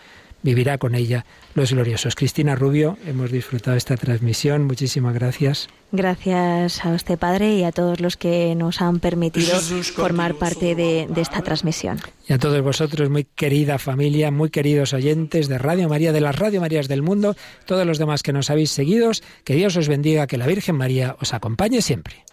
vivirá con ella los gloriosos. Cristina Rubio, hemos disfrutado esta transmisión. Muchísimas gracias. Gracias a usted, Padre, y a todos los que nos han permitido formar parte de, de, esta transmisión. Y a todos vosotros, muy querida familia, muy queridos oyentes de Radio María, de las Radio Marías del mundo, todos los demás que nos habéis seguido, que Dios os bendiga, que la Virgen María os acompañe siempre.